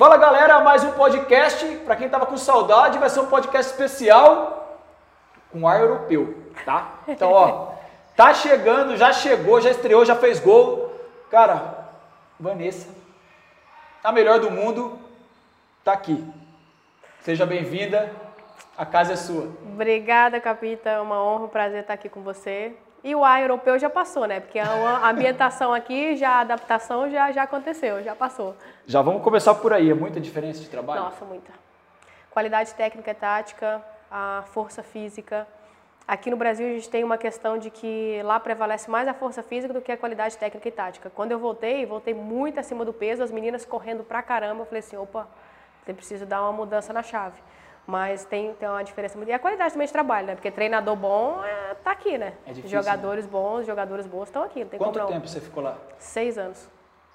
Fala galera, mais um podcast. Para quem tava com saudade, vai ser um podcast especial com ar europeu, tá? Então, ó, tá chegando, já chegou, já estreou, já fez gol. Cara, Vanessa, a melhor do mundo, tá aqui. Seja bem-vinda, a casa é sua. Obrigada, Capita. É uma honra, um prazer estar aqui com você. E o ar europeu já passou, né? Porque a ambientação aqui, já a adaptação já, já aconteceu, já passou. Já vamos começar por aí. É muita diferença de trabalho? Nossa, muita. Qualidade técnica e tática, a força física. Aqui no Brasil a gente tem uma questão de que lá prevalece mais a força física do que a qualidade técnica e tática. Quando eu voltei, voltei muito acima do peso, as meninas correndo pra caramba. Eu falei assim, opa, você precisa dar uma mudança na chave. Mas tem, tem uma diferença muito. E a qualidade também de trabalho, né? Porque treinador bom é, tá aqui, né? É difícil, Jogadores bons, jogadores bons estão aqui. Não tem Quanto tempo você ficou lá? Seis anos.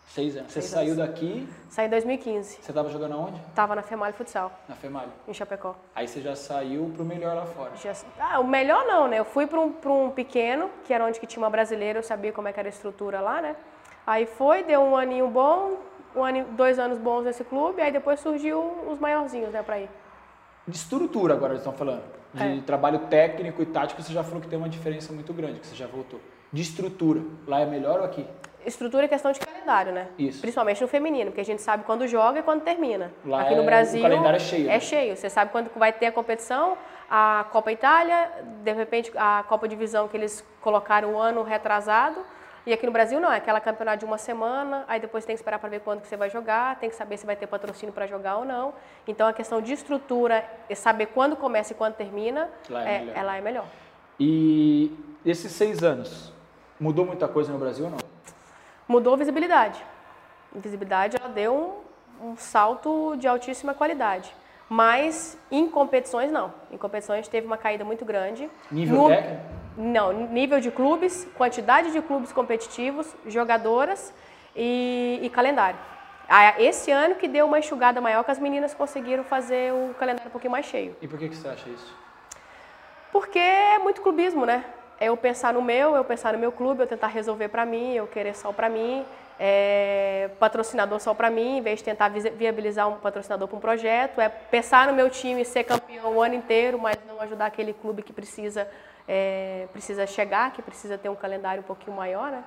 Seis anos. Você Seis saiu anos. daqui, Saí em 2015. você tava jogando aonde? Tava na Femalho Futsal, Na FEMALI. em Chapecó. Aí você já saiu pro melhor lá fora. Já- Ah, o melhor não, né? Eu fui para um, pra um pequeno, que era onde que tinha uma brasileira, eu sabia como é que era a estrutura lá, né? Aí foi, deu um aninho bom, um ano, dois anos bons nesse clube, aí depois surgiu os maiorzinhos, né, pra ir. De estrutura agora eles estão falando. De É. trabalho técnico e tático, você já falou que tem uma diferença muito grande, que você já voltou. De estrutura, lá é melhor ou aqui? Estrutura é questão de calendário, né? Isso. Principalmente no feminino, porque a gente sabe quando joga e quando termina. Lá Aqui é- no o Brasil calendário é cheio, né? É cheio. Você sabe quando vai ter a competição, a Copa Itália, de repente a Copa Divisão que eles colocaram o ano retrasado. E aqui no Brasil não, é aquela campeonato de uma semana, aí depois tem que esperar para ver quando que você vai jogar, tem que saber se vai ter patrocínio para jogar ou não. Então a questão de estrutura, e saber quando começa e quando termina, Lá é melhor. ela é melhor. E esses seis anos, mudou muita coisa no Brasil ou não? Mudou a visibilidade. A visibilidade ela deu um, um salto de altíssima qualidade. Mas em competições não. Em competições teve uma caída muito grande. Nível No- técnico? Não, nível de clubes, quantidade de clubes competitivos, jogadoras e, e calendário. Ah, Esse ano que deu uma enxugada maior que as meninas conseguiram fazer o calendário um pouquinho mais cheio. E por que, que você acha isso? Porque é muito clubismo, né? É eu pensar no meu, eu pensar no meu clube, eu tentar resolver para mim, eu querer só para mim, é, patrocinador só para mim, em vez de tentar viabilizar um patrocinador para um projeto, é pensar no meu time ser campeão o ano inteiro, mas não ajudar aquele clube que precisa é, precisa chegar, que precisa ter um calendário um pouquinho maior, né?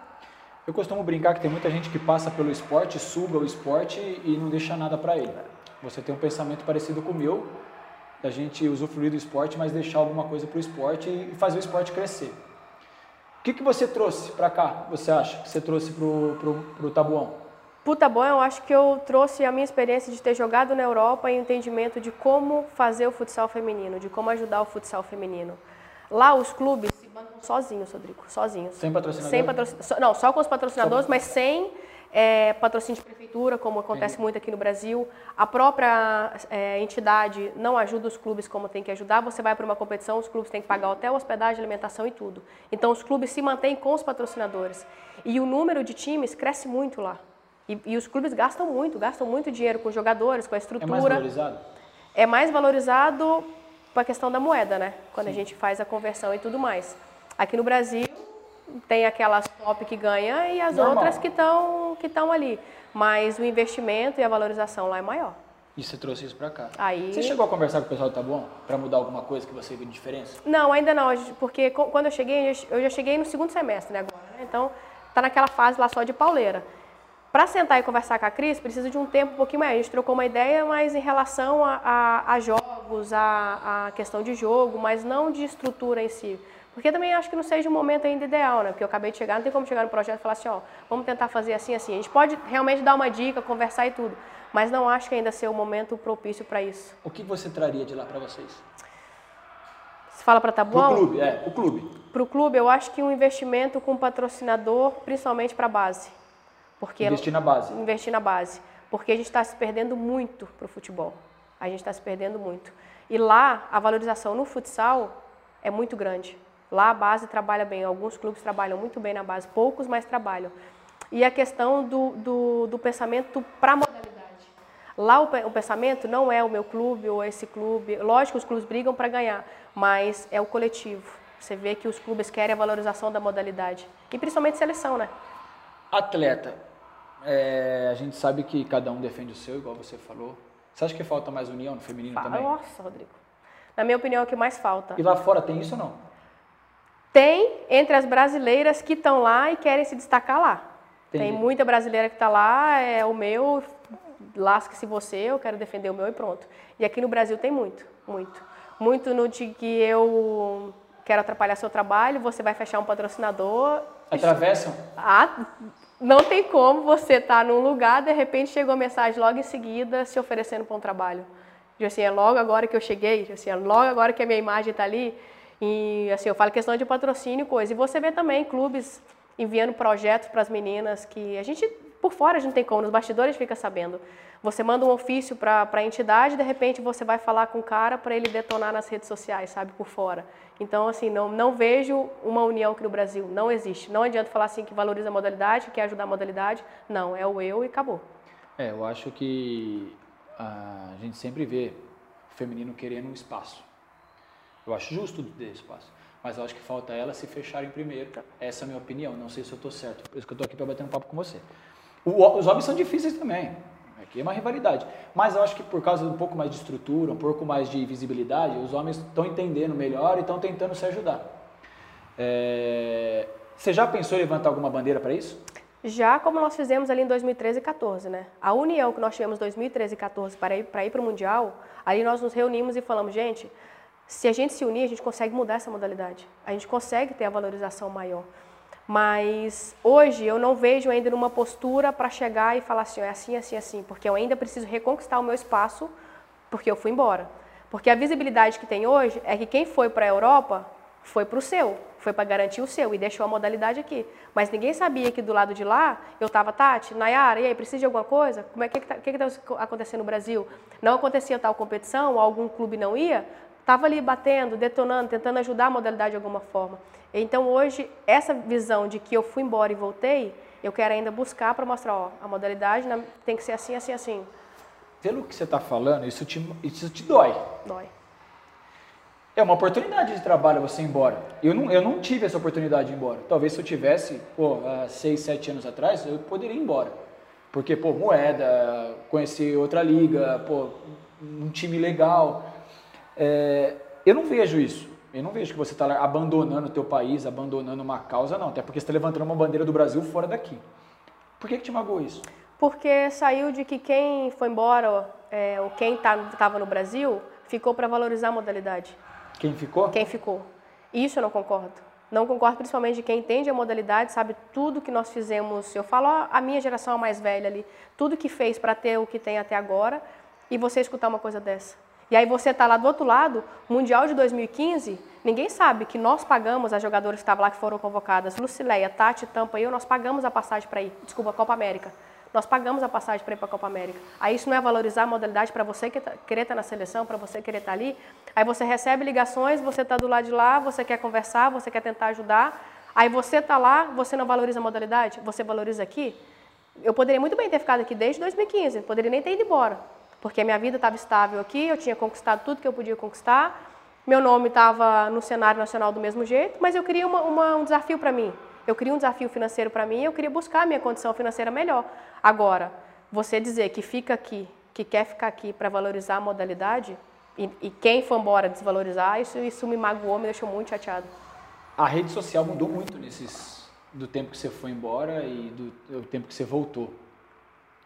Eu costumo brincar que tem muita gente que passa pelo esporte, suga o esporte e não deixa nada para ele. Você tem um pensamento parecido com o meu, da gente usufruir do esporte, mas deixar alguma coisa para o esporte e fazer o esporte crescer. O que, que você trouxe para cá, você acha, que você trouxe para o Tabuão? Puta bom, eu acho que eu trouxe a minha experiência de ter jogado na Europa e o entendimento de como fazer o futsal feminino, de como ajudar o futsal feminino. Lá os clubes se bancam sozinhos, Rodrigo, sozinhos. Sem patrocinador? Sem patrocin... só- Não, só com os patrocinadores, mas sem é, patrocínio de prefeitura, como acontece muito aqui no Brasil. A própria é, entidade não ajuda os clubes como tem que ajudar. Você vai para uma competição, os clubes têm que pagar hotel, hospedagem, alimentação e tudo. Então os clubes se mantêm com os patrocinadores. E o número de times cresce muito lá. E, e os clubes gastam muito, gastam muito dinheiro com jogadores, com a É estrutura mais valorizado? é mais valorizado com a questão da moeda, né? Quando a gente faz a conversão e tudo mais. Aqui no Brasil tem aquelas top que ganha e as Normal. outras que estão que estão ali. Mas o investimento e a valorização lá é maior. E você trouxe isso para cá? Aí- Você chegou a conversar com o pessoal do Tabuão para mudar alguma coisa que você viu de diferença? Não, ainda não, porque quando eu cheguei, eu já- cheguei no segundo semestre, né, agora, né? Então, tá naquela fase lá só de pauleira. Para sentar e conversar com a Cris, precisa de um tempo um pouquinho maior. A gente trocou uma ideia, mas em relação a, a- a jogos, a, a questão de jogo, mas não de estrutura em si. Porque também acho que não seja um momento ainda ideal, né? Porque eu acabei de chegar, não tem como chegar no projeto e falar assim, ó, vamos tentar fazer assim, assim. A gente pode realmente dar uma dica, conversar e tudo, mas não acho que ainda seja o momento propício para isso. O que você traria de lá para vocês? Você fala para Tabuão? clube, é, o clube. Para o clube, eu acho que um investimento com patrocinador, principalmente para a base. Porque Investir na base. investir na base. Porque a gente está se perdendo muito para o futebol. A gente está se perdendo muito. E lá, a valorização no futsal é muito grande. Lá a base trabalha bem. Alguns clubes trabalham muito bem na base, poucos, mas trabalham. E a questão do, do, do pensamento para a modalidade. Lá o, o pensamento não é o meu clube ou esse clube. Lógico, os clubes brigam para ganhar, mas é o coletivo. Você vê que os clubes querem a valorização da modalidade. E principalmente seleção, né? Atleta, É, a gente sabe que cada um defende o seu, igual você falou. Você acha que falta mais união no feminino Fala, também? Nossa, Rodrigo. Na minha opinião, é o que mais falta. E lá fora tem isso ou não? Tem entre as brasileiras que estão lá e querem se destacar lá. Entendi. Tem muita brasileira que está lá, é o meu, lasque-se você, eu quero defender o meu e pronto. E aqui no Brasil tem muito, muito. Muito no de que eu quero atrapalhar seu trabalho, você vai fechar um patrocinador. Atravessam? Ah, não tem como você estar num lugar, de repente chegou a mensagem logo em seguida se oferecendo para um trabalho. Assim, é logo agora que eu cheguei, assim, é logo agora que a minha imagem está ali. E assim, eu falo questão de patrocínio e coisa. E você vê também clubes enviando projetos para as meninas que a gente, por fora, a gente não tem como, nos bastidores fica sabendo. Você manda um ofício para a entidade, de repente você vai falar com o cara para ele detonar nas redes sociais, sabe, por fora. Então, assim, não, não vejo uma união aqui no Brasil, não existe. Não adianta falar assim que valoriza a modalidade, que quer ajudar a modalidade. Não, é o eu e acabou. É, eu acho que a gente sempre vê o feminino querendo um espaço. Eu acho justo ter espaço. Mas eu acho que falta elas se fecharem primeiro. Essa é a minha opinião. Não sei se eu estou certo. Por isso que eu estou aqui para bater um papo com você. Os homens são difíceis também. Aqui é uma rivalidade. Mas eu acho que por causa de um pouco mais de estrutura, um pouco mais de visibilidade, os homens estão entendendo melhor e estão tentando se ajudar. É, Você já pensou em levantar alguma bandeira para isso? Já como nós fizemos ali em 2013 e 14, né? A união que nós tivemos em 2013 e 14 para ir para ir o mundial, ali nós nos reunimos e falamos, gente, se a gente se unir, a gente consegue mudar essa modalidade. A gente consegue ter a valorização maior. Mas hoje eu não vejo ainda numa postura para chegar e falar assim, é assim, assim, assim, porque eu ainda preciso reconquistar o meu espaço, porque eu fui embora. Porque a visibilidade que tem hoje é que quem foi para a Europa foi para o seu, foi para garantir o seu e deixou a modalidade aqui. Mas ninguém sabia que do lado de lá eu estava, Tati, Nayara, e aí, precisa de alguma coisa? Como é que está que que tá acontecendo no Brasil? Não acontecia tal competição, algum clube não ia? Estava ali batendo, detonando, tentando ajudar a modalidade de alguma forma. Então hoje, essa visão de que eu fui embora e voltei, eu quero ainda buscar para mostrar, ó, a modalidade tem que ser assim, assim, assim. Pelo que você está falando, isso te, isso te dói. Dói. É uma oportunidade de trabalho você ir embora. Eu não, eu não tive essa oportunidade de ir embora. Talvez se eu tivesse, pô, há seis, sete anos atrás, eu poderia ir embora. Porque, pô, moeda, conhecer outra liga, pô, um time legal. É, eu não vejo isso. Eu não vejo que você está abandonando o teu país, abandonando uma causa, não. Até porque você está levantando uma bandeira do Brasil fora daqui. Por que, que te magoou isso? Porque saiu de que quem foi embora, é, ou quem estava no Brasil, ficou para valorizar a modalidade. Quem ficou? Quem ficou. Isso eu não concordo. Não concordo principalmente de quem entende a modalidade, sabe tudo que nós fizemos. Eu falo ó, a minha geração a mais velha ali, tudo que fez para ter o que tem até agora, e você escutar uma coisa dessa. E aí você está lá do outro lado, Mundial de 2015, ninguém sabe que nós pagamos, as jogadoras que estavam lá que foram convocadas, Lucileia, Tati, Tampa e eu, nós pagamos a passagem para ir, desculpa, Copa América. Nós pagamos a passagem para ir para a Copa América. Aí isso não é valorizar a modalidade para você que tá, querer estar na seleção, para você querer estar ali. Aí você recebe ligações, você está do lado de lá, você quer conversar, você quer tentar ajudar. Aí você está lá, você não valoriza a modalidade, você valoriza aqui. Eu poderia muito bem ter ficado aqui desde 2015, poderia nem ter ido embora, porque minha vida estava estável aqui, eu tinha conquistado tudo que eu podia conquistar, meu nome estava no cenário nacional do mesmo jeito, mas eu queria uma, uma, um desafio para mim. Eu queria um desafio financeiro para mim, eu queria buscar a minha condição financeira melhor. Agora, você dizer que fica aqui, que quer ficar aqui para valorizar a modalidade, e, e, quem for embora desvalorizar, isso, isso me magoou, me deixou muito chateado. A rede social mudou muito nesses do tempo que você foi embora e do, do tempo que você voltou.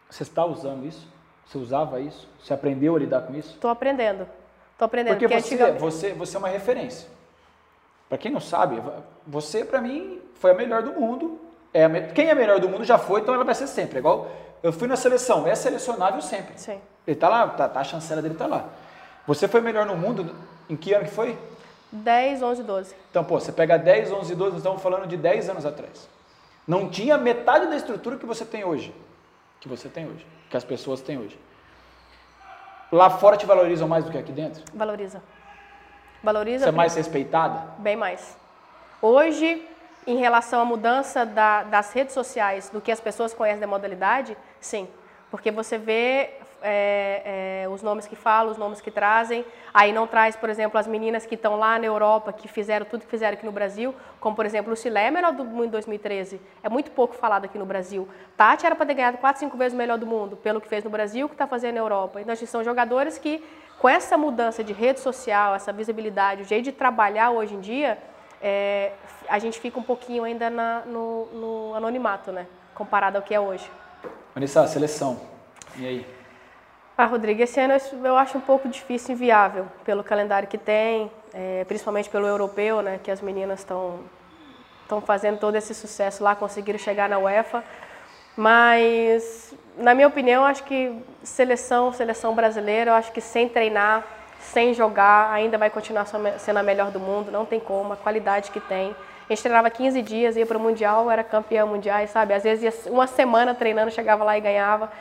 Você está usando isso? Você usava isso? Você aprendeu a lidar com isso? Estou aprendendo. Estou aprendendo. Porque, porque você, você, você é uma referência. Para quem não sabe, você para mim foi a melhor do mundo. É a, quem é melhor do mundo já foi, então ela vai ser sempre. É igual eu fui na seleção, é selecionável sempre. Sim. Ele tá lá, tá, tá, a chancela dele tá lá. Você foi melhor no mundo em que ano que foi? 10, 11, 12. Então, pô, você pega 10, 11, 12, nós estamos falando de 10 anos atrás. Não tinha metade da estrutura que você tem hoje. Que você tem hoje. Que as pessoas têm hoje. Lá fora te valorizam mais do que aqui dentro? Valoriza. Valoriza. Você é mais respeitada? Bem mais. Hoje, em relação à mudança da, das redes sociais, do que as pessoas conhecem da modalidade, sim. Porque você vê é, é, os nomes que falam, os nomes que trazem. Aí não traz, por exemplo, as meninas que estão lá na Europa, que fizeram tudo que fizeram aqui no Brasil, como por exemplo o Silé, melhor do mundo em 2013. É muito pouco falado aqui no Brasil. Tati era para ter ganhado 4, 5 vezes o melhor do mundo, pelo que fez no Brasil, que está fazendo na Europa. Então, são jogadores que, com essa mudança de rede social, essa visibilidade, o jeito de trabalhar hoje em dia, é, a gente fica um pouquinho ainda na, no, no anonimato, né? Comparado ao que é hoje. Vanessa, seleção. E aí? Ah, Rodrigo, esse ano eu acho um pouco difícil e inviável, pelo calendário que tem, é, principalmente pelo europeu, né, que as meninas estão estão fazendo todo esse sucesso lá, conseguiram chegar na UEFA. Mas, na minha opinião, acho que seleção, seleção brasileira, eu acho que sem treinar, sem jogar, ainda vai continuar sendo a melhor do mundo, não tem como, a qualidade que tem. A gente treinava 15 dias, ia para o Mundial, era campeã mundial, sabe? Às vezes uma semana treinando, chegava lá e ganhava.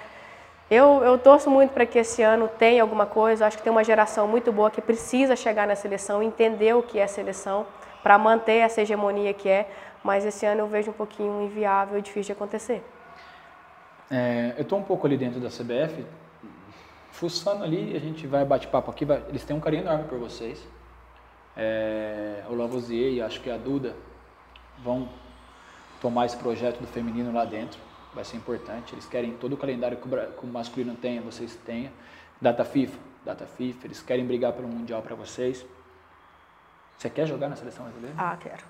Eu, eu torço muito para que esse ano tenha alguma coisa. Acho que tem uma geração muito boa que precisa chegar na seleção, entender o que é seleção, para manter essa hegemonia que é. Mas esse ano eu vejo um pouquinho inviável e difícil de acontecer. É, eu estou um pouco ali dentro da CBF, fuçando ali, a gente vai bate-papo aqui. Vai, eles têm um carinho enorme por vocês. É, o Lavoisier e acho que a Duda vão tomar esse projeto do feminino lá dentro vai ser importante. Eles querem todo o calendário que o masculino tenha, vocês tenham. Data FIFA, data FIFA, eles querem brigar pelo Mundial para vocês. Você quer jogar na seleção brasileira? Ah, quero.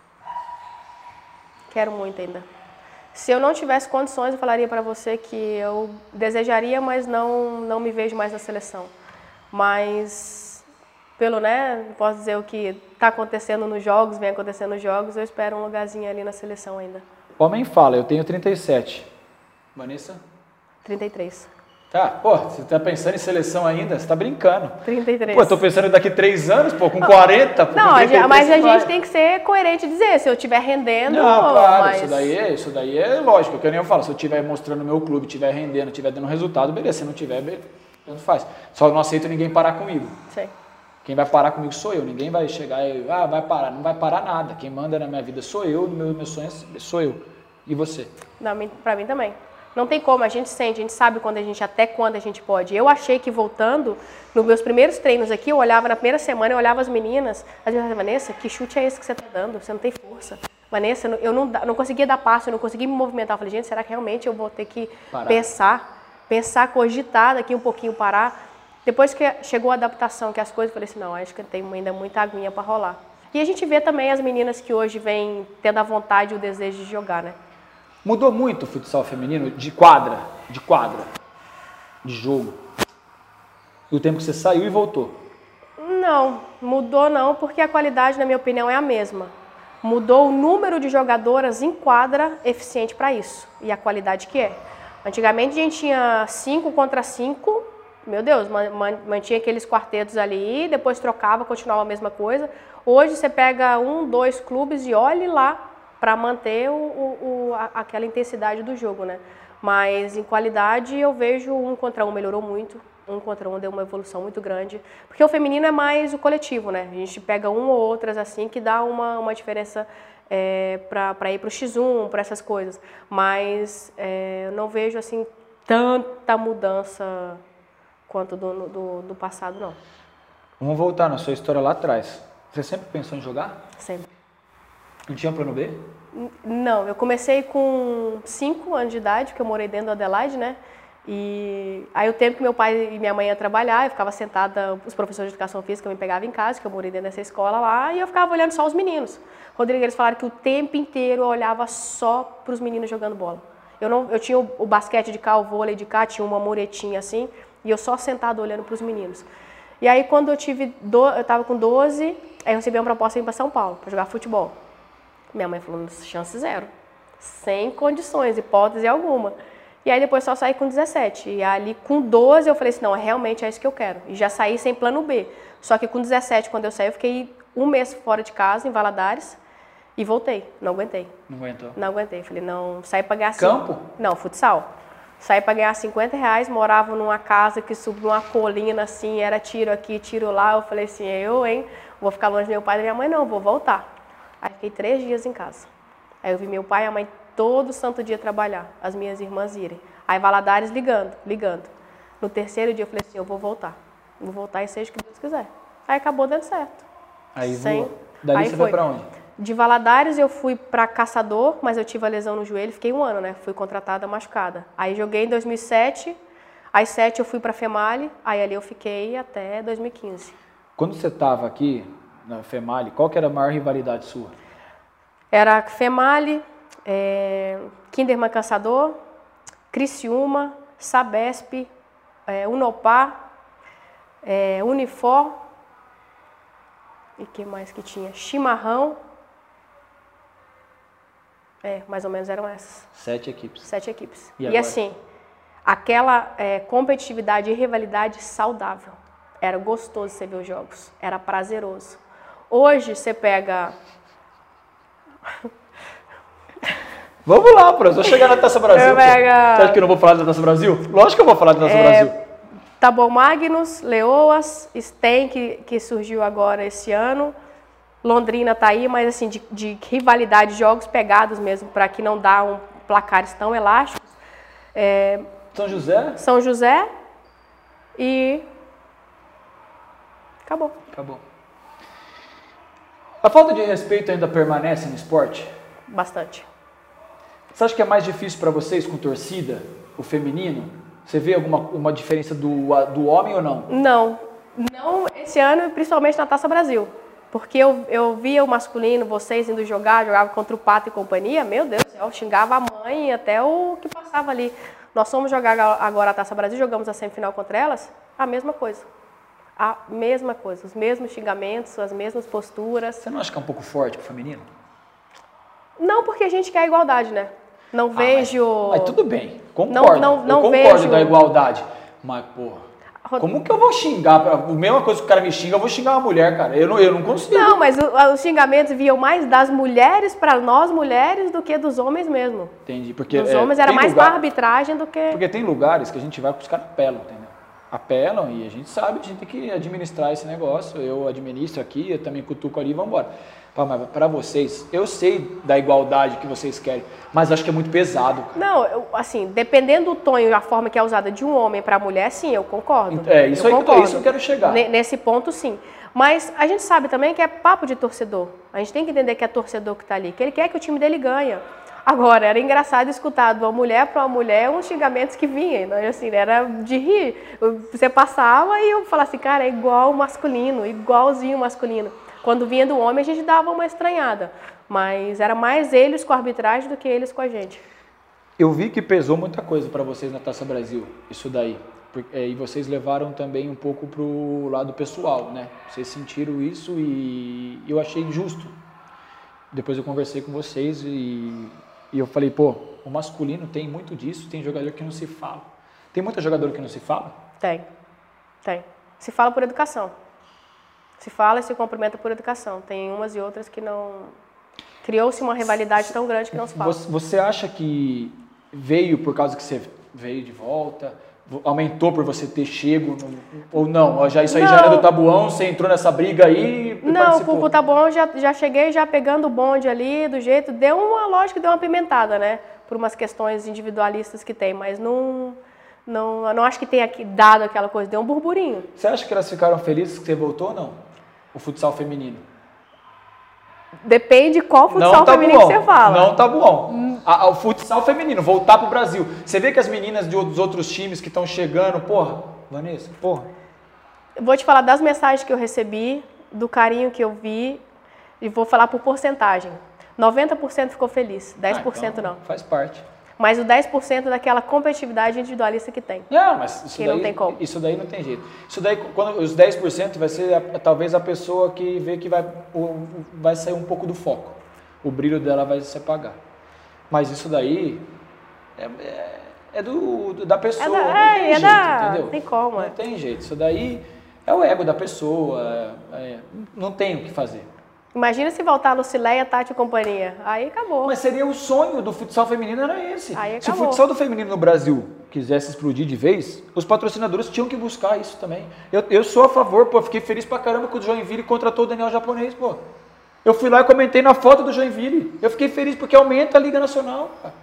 Quero muito ainda. Se eu não tivesse condições, eu falaria para você que eu desejaria, mas não, não me vejo mais na seleção. Mas, pelo, né, posso dizer o que está acontecendo nos jogos, vem acontecendo nos jogos, eu espero um lugarzinho ali na seleção ainda. Homem fala, eu tenho 37. Vanessa? 33. Tá, pô, você tá pensando em seleção ainda? Você tá brincando. 33. Pô, tô pensando daqui três anos, pô, com 40, pô, Não, com 33, mas a gente tem que ser coerente e dizer, se eu estiver rendendo... Não, claro, mas... isso, daí, é- isso daí é lógico, que eu nem eu falo, se eu estiver mostrando meu clube, estiver rendendo, estiver dando resultado, beleza, se não tiver, beleza, tanto faz. Só não aceito ninguém parar comigo. Sei. Quem vai parar comigo sou eu, ninguém vai chegar e, ah, vai parar, não vai parar nada. Quem manda na minha vida sou eu, meus, meus sonhos sou eu. E você? Não, pra mim também. Não tem como, a gente sente, a gente sabe quando a gente, até quando a gente pode. Eu achei que voltando, nos meus primeiros treinos aqui, eu olhava na primeira semana, eu olhava as meninas, as meninas, Vanessa, que chute é esse que você está dando? Você não tem força. Vanessa, eu não, não conseguia dar passo, eu não conseguia me movimentar. Eu falei, gente, será que realmente eu vou ter que parar. pensar, pensar, cogitar daqui um pouquinho, parar? Depois que chegou a adaptação, que as coisas, eu falei assim, não, acho que tem ainda muita aguinha para rolar. E a gente vê também as meninas que hoje vêm tendo a vontade e o desejo de jogar, né? Mudou muito o futsal feminino de quadra, de quadra, de jogo. Do tempo que você saiu e voltou. Não, mudou não, porque a qualidade, na minha opinião, é a mesma. Mudou o número de jogadoras em quadra eficiente para isso e a qualidade que é. Antigamente a gente tinha 5 contra 5, meu Deus, mantinha aqueles quartetos ali, depois trocava, continuava a mesma coisa. Hoje você pega um, dois clubes e olhe lá para manter o, o, a, aquela intensidade do jogo, né? Mas em qualidade eu vejo um contra um melhorou muito, um contra um deu uma evolução muito grande, porque o feminino é mais o coletivo, né? A gente pega um ou outras assim que dá uma, uma diferença é, para ir para o X1, para essas coisas. Mas é, eu não vejo assim tanta mudança quanto do, do, do passado, não. Vamos voltar na sua história lá atrás. Você sempre pensou em jogar? Sempre. Não tinha plano B? Não, eu comecei com 5 anos de idade, porque eu morei dentro do Adelaide, né? E aí o tempo que meu pai e minha mãe iam trabalhar, eu ficava sentada, os professores de educação física me pegavam em casa, que eu morei dentro dessa escola lá, e eu ficava olhando só os meninos. Rodrigo, eles falaram que o tempo inteiro eu olhava só para os meninos jogando bola. Eu, não, eu tinha o, o, basquete de cá, o vôlei de cá, tinha uma muretinha assim, e eu só sentada olhando para os meninos. E aí quando eu tive, do, eu estava com 12, aí eu recebi uma proposta para São Paulo, para jogar futebol. Minha mãe falou, chance zero. Sem condições, hipótese alguma. E aí depois só saí com 17. E ali com 12 eu falei assim, não, realmente é isso que eu quero. E já saí sem plano B. Só que com 17, quando eu saí, eu fiquei um mês fora de casa, em Valadares, e voltei. Não aguentei. Não aguentou? Não aguentei. Falei, não, saí para ganhar... Campo? Cinco... Não, futsal. Saí para ganhar 50 reais, morava numa casa que subiu uma colina assim, era tiro aqui, tiro lá. Eu falei assim, eu, hein, vou ficar longe do meu pai e da minha mãe, não, vou voltar. Aí fiquei três dias em casa. Aí eu vi meu pai e a mãe todo santo dia trabalhar, as minhas irmãs irem. Aí Valadares ligando, ligando. No terceiro dia eu falei assim, eu vou voltar. Vou voltar e seja o que Deus quiser. Aí acabou dando certo. Aí Sem- voou. Dali aí você foi. foi pra onde? De Valadares eu fui para Caçador, mas eu tive a lesão no joelho, fiquei um ano, né? Fui contratada machucada. Aí joguei em 2007, às 7 eu fui para Female, aí ali eu fiquei até 2015. Quando você tava aqui na Female, qual que era a maior rivalidade sua? Era Female, é, Kinderman Caçador, Criciúma, Sabesp, é, Unopar, é, Unifor, e que mais que tinha? Chimarrão. É, mais ou menos eram essas. Sete equipes. Sete equipes. E E, assim, aquela é, competitividade e rivalidade saudável. Era gostoso você ver os jogos. Era prazeroso. Hoje você pega. Vamos lá, professor. Chegar na Taça Brasil. Eu pega- Você acha que eu não vou falar da Taça Brasil? Lógico que eu vou falar da Taça É, Brasil. Tabor Magnus, Leoas, Sten, que, que surgiu agora esse ano. Londrina tá aí, mas assim, de, de rivalidade, jogos pegados mesmo, para que não dá um placares tão elásticos. É, São José? São José e. Acabou. Acabou. A falta de respeito ainda permanece no esporte? Bastante. Você acha que é mais difícil para vocês com torcida, o feminino? Você vê alguma uma diferença do, do homem ou não? Não, não esse ano, principalmente na Taça Brasil. Porque eu, eu via o masculino, vocês indo jogar, jogava contra o Pato e companhia, meu Deus do céu, xingava a mãe até o que passava ali. Nós fomos jogar agora a Taça Brasil, jogamos a semifinal contra elas, a mesma coisa. A mesma coisa, os mesmos xingamentos, as mesmas posturas. Você não acha que é um pouco forte pro feminino? Não porque a gente quer igualdade, né? Não Ah, vejo. Mas, mas tudo bem, concordo. não- não eu concordo vejo- da igualdade. Mas, porra, como que eu vou xingar? pra- A mesma coisa que o cara me xinga, eu vou xingar uma mulher, cara. Eu não, eu não consigo. Não, mas o- os xingamentos vinham mais das mulheres para nós mulheres do que dos homens mesmo. Entendi. Porque Dos é, homens era mais lugar- para arbitragem do que. Porque tem lugares que a gente vai que os caras apelam, entendeu? Apelam e a gente sabe que a gente tem que administrar esse negócio. Eu administro aqui, eu também cutuco ali e vamos embora. Pra vocês, eu sei da igualdade que vocês querem, mas acho que é muito pesado. cara. Não, eu- assim, dependendo do tom e a forma que é usada de um homem para a mulher, sim, eu concordo. É, isso eu aí que eu tô- concordo. isso eu quero chegar. Ne- Nesse ponto, sim. Mas a gente sabe também que é papo de torcedor. A gente tem que entender que é torcedor que está ali, que ele quer que o time dele ganhe. Agora, era engraçado escutar de uma mulher para uma mulher uns xingamentos que vinham. Né? Assim, era de rir. Você passava e eu falava assim, cara, é igual o masculino, igualzinho o masculino. Quando vinha do homem, a gente dava uma estranhada. Mas era mais eles com a arbitragem do que eles com a gente. Eu vi que pesou muita coisa para vocês na Taça Brasil, isso daí. É, E vocês levaram também um pouco pro lado pessoal, né? Vocês sentiram isso e eu achei justo. Depois eu conversei com vocês e, e eu falei, pô, o masculino tem muito disso, tem jogador que não se fala. Tem muita jogador que não se fala? Tem, tem. Se fala por educação. Se fala e se cumprimenta por educação. Tem umas e outras que não. Criou-se uma rivalidade tão grande que não se fala. Você acha que veio por causa que você veio de volta? Aumentou por você ter chego? ou não? Já, isso aí já era Não. do tabuão, você entrou nessa briga aí Não, participou? com o bom, já, já cheguei já pegando o bonde ali, do jeito. Deu uma lógica, deu uma pimentada, né? Por umas questões individualistas que tem, mas não. Não, não acho que tenha dado aquela coisa, deu um burburinho. Você acha que elas ficaram felizes que você voltou ou não? O futsal feminino. Depende qual futsal não tá feminino bom. que você fala. Não tá bom. A- a- o futsal feminino, voltar pro Brasil. Você vê que as meninas de, dos outros times que estão chegando, porra, Vanessa, porra. Eu Vou te falar das mensagens que eu recebi, do carinho que eu vi, e vou falar por porcentagem. 90% ficou feliz, 10% Ah, então não. Faz parte. Mas o 10% daquela competitividade individualista que tem. Não, mas isso Que daí, não tem como. isso daí não tem jeito. Isso daí, quando os 10% vai ser a- talvez a pessoa que vê que vai, o- vai sair um pouco do foco. O brilho dela vai se apagar. Mas isso daí é, é- é do, do- da pessoa. É da- não é, tem é jeito, da- entendeu? tem como, Não é. tem jeito. Isso daí é o ego da pessoa. é- não tem o que fazer. Imagina se voltar a Lucileia, Tati e companhia. Aí acabou. Mas seria o sonho do futsal feminino era esse. Aí Se o acabou. futsal do feminino no Brasil quisesse explodir de vez, os patrocinadores tinham que buscar isso também. Eu, eu sou a favor, pô, fiquei feliz pra caramba que o Joinville contratou o Daniel Japonês, pô. Eu fui lá e comentei na foto do Joinville. Eu fiquei feliz porque aumenta a Liga Nacional, cara.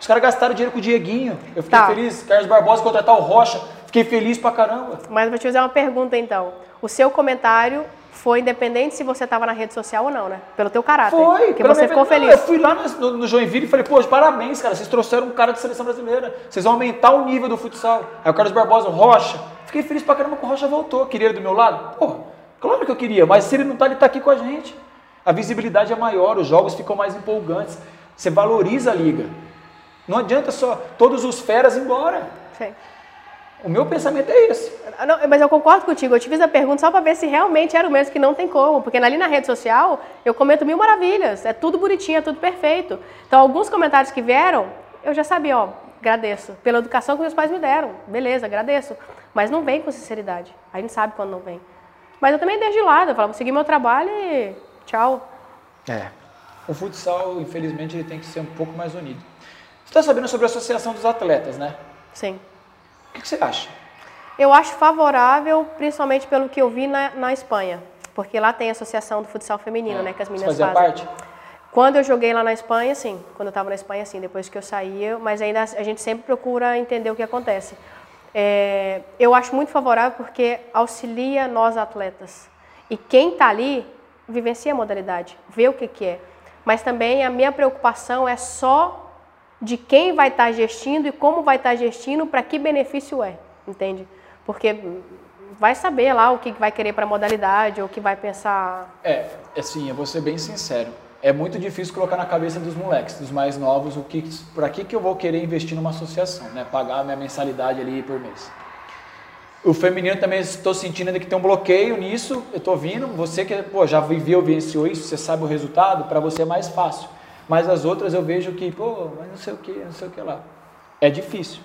Os caras gastaram dinheiro com o Dieguinho. Eu fiquei Tá. feliz. Carlos Barbosa contratar o Rocha. Fiquei feliz pra caramba. Mas vou te fazer uma pergunta então. O seu comentário foi independente se você estava na rede social ou não, né? Pelo teu caráter. Foi, Porque pela você ficou Não, feliz. Eu fui lá no, no Joinville e falei, pô, parabéns, cara, vocês trouxeram um cara de seleção brasileira. Vocês vão aumentar o nível do futsal. Aí o Carlos Barbosa, o Rocha. Fiquei feliz pra caramba que o Rocha voltou. Queria ele do meu lado? Pô, claro que eu queria, mas se ele não tá, ele tá aqui com a gente. A visibilidade é maior, os jogos ficam mais empolgantes. Você valoriza a liga. Não adianta só todos os feras ir embora. Sim. O meu pensamento é esse. Ah, não, mas eu concordo contigo. Eu te fiz a pergunta só para ver se realmente era o mesmo, que não tem como. Porque ali na rede social eu comento mil maravilhas. É tudo bonitinho, é tudo perfeito. Então, alguns comentários que vieram, eu já sabia, ó, agradeço. Pela educação que meus pais me deram. Beleza, agradeço. Mas não vem com sinceridade. A gente sabe quando não vem. Mas eu também deixo de lado. Eu falo, vou seguir meu trabalho e tchau. É. O futsal, infelizmente, ele tem que ser um pouco mais unido. Você está sabendo sobre a Associação dos Atletas, né? Sim. O que, você acha? Eu acho favorável, principalmente pelo que eu vi na, na Espanha. Porque lá tem a Associação do Futsal Feminino, né? Que as Você meninas fazia fazem. parte? Quando eu joguei lá na Espanha, sim. Quando eu estava na Espanha, sim. Depois que eu saí, eu- mas ainda a gente sempre procura entender o que acontece. É, eu acho muito favorável porque auxilia nós atletas. E quem está ali vivencia a modalidade, vê o que, que é. Mas também a minha preocupação é só de quem vai estar gestindo e como vai estar gestindo, para que benefício é, entende? Porque vai saber lá o que vai querer para modalidade, ou o que vai pensar É, assim, eu vou ser bem sincero. É muito difícil colocar na cabeça dos moleques, dos mais novos, o que, para que, que eu vou querer investir numa associação, né? Pagar minha mensalidade ali por mês. O feminino também estou sentindo que tem um bloqueio nisso. Eu estou vindo, você que pô, já viveu, venceu isso, você sabe o resultado, para você é mais fácil. Mas as outras eu vejo que, pô, mas não sei o que, não sei o que lá. É difícil.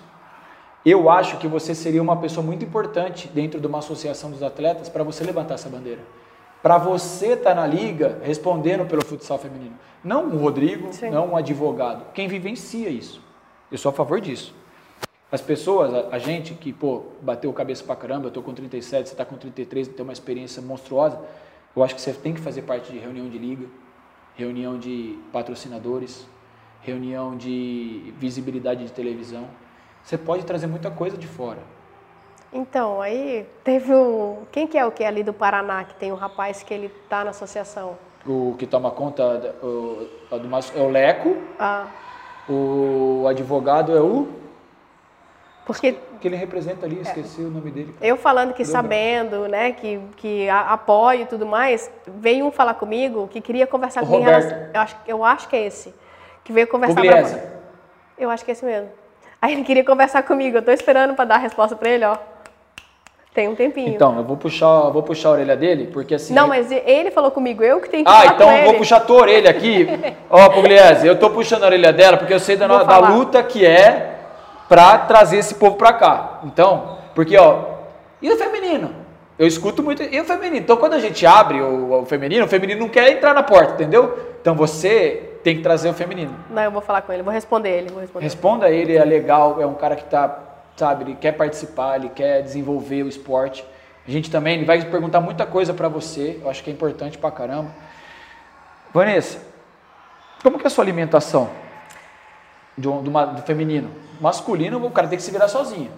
Eu acho que você seria uma pessoa muito importante dentro de uma associação dos atletas para você levantar essa bandeira. Para você estar na liga respondendo pelo futsal feminino. Não o Rodrigo, Sim. não um advogado. Quem vivencia isso. Eu sou a favor disso. As pessoas, a, a gente que, pô, bateu cabeça pra caramba, eu tô com 37, você tá com 33, tem uma experiência monstruosa, eu acho que você tem que fazer parte de reunião de liga, reunião de patrocinadores, reunião de visibilidade de televisão. Você pode trazer muita coisa de fora. Então, aí teve um. Quem que é o que é ali do Paraná, que tem um rapaz que ele tá na associação? O que toma conta da- o, a do mas- é o Leco, Ah, o advogado é o porque que ele representa ali, esqueci o nome dele. eu falando que sabendo, né, que, que apoio e tudo mais, veio um falar comigo que queria conversar O comigo em relação. Eu acho, eu acho que é esse. Que veio conversar Pugliese. pra- Eu acho que é esse mesmo. Aí ele queria conversar comigo. Eu tô esperando pra dar a resposta pra ele, ó. Tem um tempinho. Então, eu vou puxar, vou puxar a orelha dele, porque assim. Não, mas ele falou comigo, eu que tenho que Ah, então com eu ele. vou puxar a tua orelha aqui. Ó, Pugliese, eu tô puxando a orelha dela porque eu sei da, da luta que é pra trazer esse povo pra cá. Então, porque ó, e o feminino? Eu escuto muito, e o feminino? Então quando a gente abre o, o feminino, o feminino não quer entrar na porta, entendeu? Então você tem que trazer o feminino. Não, eu vou falar com ele, vou responder ele, vou responder. Responda ele, é legal, é um cara que tá, sabe, ele quer participar, ele quer desenvolver o esporte. A gente também, ele vai perguntar muita coisa pra você, eu acho que é importante pra caramba. Vanessa, como que é a sua alimentação do, do feminino? Masculino, o cara tem que se virar sozinho.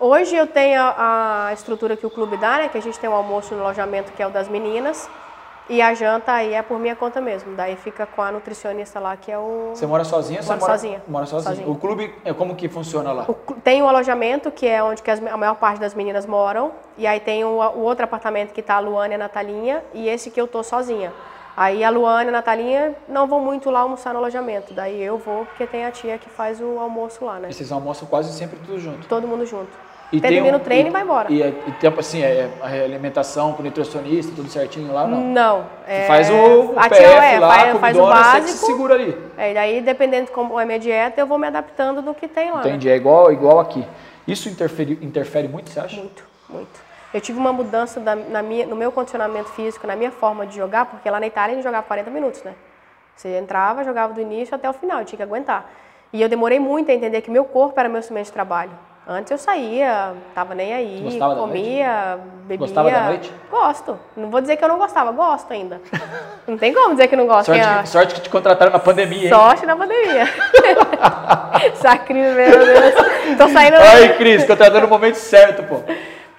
Hoje eu tenho a, a estrutura que o clube dá, né? Que a gente tem um almoço no alojamento que é o das meninas. E a janta aí é por minha conta mesmo. Daí fica com a nutricionista lá, que é o. Você mora sozinha? ou Você Moro mora sozinha. Mora sozinha. Sozinha. O clube, é como que funciona lá? o tem o alojamento, que é onde que as- a maior parte das meninas moram. E aí tem o, o outro apartamento que tá a Luana e a Natalinha. E esse que eu tô sozinha. Aí a Luana e a Natalinha não vão muito lá almoçar no alojamento. Daí eu vou, porque tem a tia que faz o almoço lá, né? E vocês almoçam quase sempre tudo junto. Todo mundo junto. E Termina um- o treino e, vai embora. E, é- e tempo assim, é, a alimentação com nutricionista, tudo certinho lá, não? Não. é- Faz o, o a PF tia é, lá, faz, a faz o comidona, você se básico. segura ali. É, e daí, dependendo de como é minha dieta, eu vou me adaptando do que tem lá. né? Entendi, é igual, igual aqui. Isso interfere, interfere muito, você acha? Muito, muito. Eu tive uma mudança da- na minha, no meu condicionamento físico, na minha forma de jogar, porque lá na Itália a gente jogava 40 minutos, né? Você entrava, jogava do início até o final, tinha que aguentar. E eu demorei muito a entender que meu corpo era meu instrumento de trabalho. Antes eu saía, tava nem aí, Gostava comia, bebia. Gostava da noite? Gosto. Não vou dizer que eu não gostava, gosto ainda. não tem como dizer que não gosto. Sorte, é- sorte que te contrataram na pandemia, hein? Sorte na pandemia. Essa Cris, meu Deus. Tô saindo. Ai, Cris, que eu tô dando o momento certo, pô.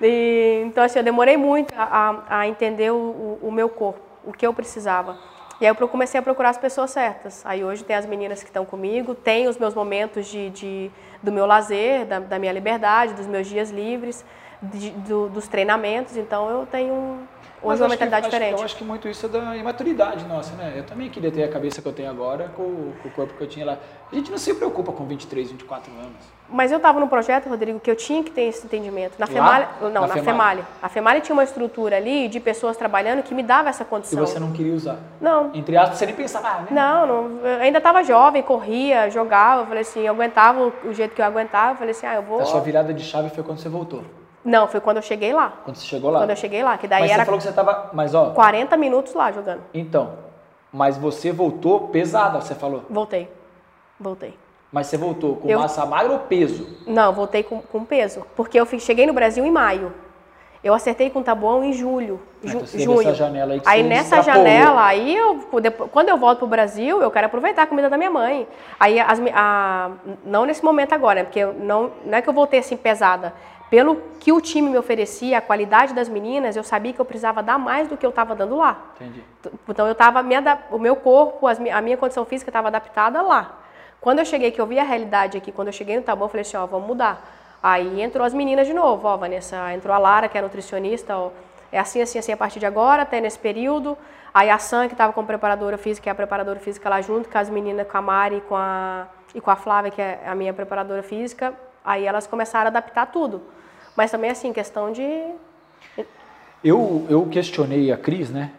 E, então, assim, eu demorei muito a, a, entender o, o, o meu corpo, o que eu precisava. E aí eu comecei a procurar as pessoas certas. Aí hoje tem as meninas que estão comigo, tem os meus momentos de, de do meu lazer, da, da, minha liberdade, dos meus dias livres, de, do, dos treinamentos. Então eu tenho Hoje uma mentalidade que, diferente. eu acho que muito isso é da imaturidade nossa, né? Eu também queria ter a cabeça que eu tenho agora com, com, o corpo que eu tinha lá. A gente não se preocupa com 23, 24 anos. Mas eu estava no projeto, Rodrigo, que eu tinha que ter esse entendimento. Na FEMALI, não, na, na FEMALI. A FEMALI tinha uma estrutura ali de pessoas trabalhando que me dava essa condição. E você não queria usar? Não. Entre aspas, você nem pensava, ah, né? Não, não eu ainda estava jovem, corria, jogava, falei assim, eu aguentava o jeito que eu aguentava, falei assim, ah, eu vou... A sua virada de chave foi quando você voltou? Não, foi quando eu cheguei lá. Quando você chegou lá? Quando eu cheguei lá, que daí mas era... você falou que você estava, mas ó... 40 minutos lá jogando. Então, mas você voltou pesada, você falou? Voltei, voltei. Mas você voltou com Eu- massa magra ou peso? Não, voltei com, com peso, porque eu cheguei no Brasil em maio. Eu acertei com o Tabuão em julho, ju- então junho. essa janela aí Aí nessa extrapolou. janela, aí eu, quando eu volto pro Brasil, eu quero aproveitar a comida da minha mãe. Aí as a- não nesse momento agora, né, porque não, não é que eu voltei assim pesada. Pelo que o time me oferecia, a qualidade das meninas, eu sabia que eu precisava dar mais do que eu estava dando lá. Entendi. Então eu tava adap- o meu corpo, as a minha condição física estava adaptada lá. Quando eu cheguei, que eu vi a realidade aqui, quando eu cheguei no Tabu, eu falei assim, ó, vamos mudar. Aí entrou as meninas de novo, ó, Vanessa, entrou a Lara, que é nutricionista, ó, é assim, assim, assim a partir de agora, até nesse período. Aí a Sam, que estava como preparadora física, que é a preparadora física lá junto, com as meninas, com a Mari com a, e com a Flávia, que é a minha preparadora física. Aí elas começaram a adaptar tudo. Mas também, assim, questão de Eu, eu questionei a Cris, né?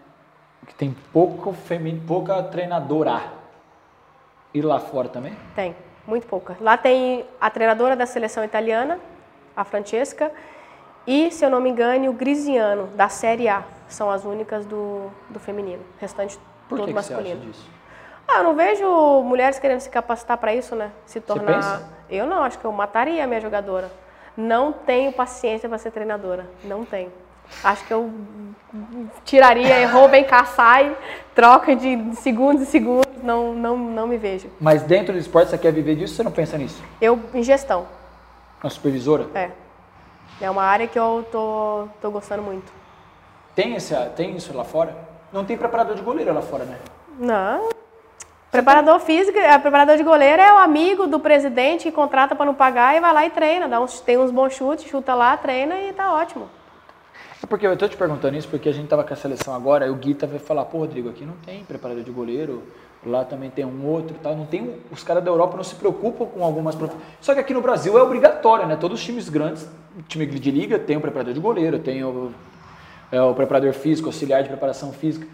Que tem pouco femi- pouca treinadora. E lá fora também? Tem, muito pouca. Lá tem a treinadora da seleção italiana, a Francesca, e, se eu não me engano, o Grisiano, da Série A. São as únicas do, do feminino. O restante Por todo que, que você masculino. acha disso? Ah, eu não vejo mulheres querendo se capacitar para isso, né? Se tornar. pensa? Eu não, acho que eu mataria a minha jogadora. Não tenho paciência para ser treinadora. Não tenho. Acho que eu tiraria, errou, vem cá, sai, troca de segundos em segundos. Não, não, não me vejo. Mas dentro do esporte você quer viver disso, você não pensa nisso? Eu, em gestão, Uma supervisora? é. É uma área que eu tô, tô gostando muito. Tem, esse, tem isso lá fora? Não tem preparador de goleiro lá fora, né? Não. Preparador físico, é, preparador de goleiro é o amigo do presidente que contrata para não pagar e vai lá e treina. Dá uns, tem uns bons chutes, chuta lá, treina e tá ótimo. É porque eu tô te perguntando isso porque a gente tava com a seleção agora, aí o Guita vai falar, pô, Rodrigo, aqui não tem preparador de goleiro, lá também tem um outro e tal, não tem, os caras da Europa não se preocupam com algumas prof... Só que aqui no Brasil é obrigatório, né? Todos os times grandes, time de liga tem um preparador de goleiro, tem o, é, o preparador físico, auxiliar de preparação física.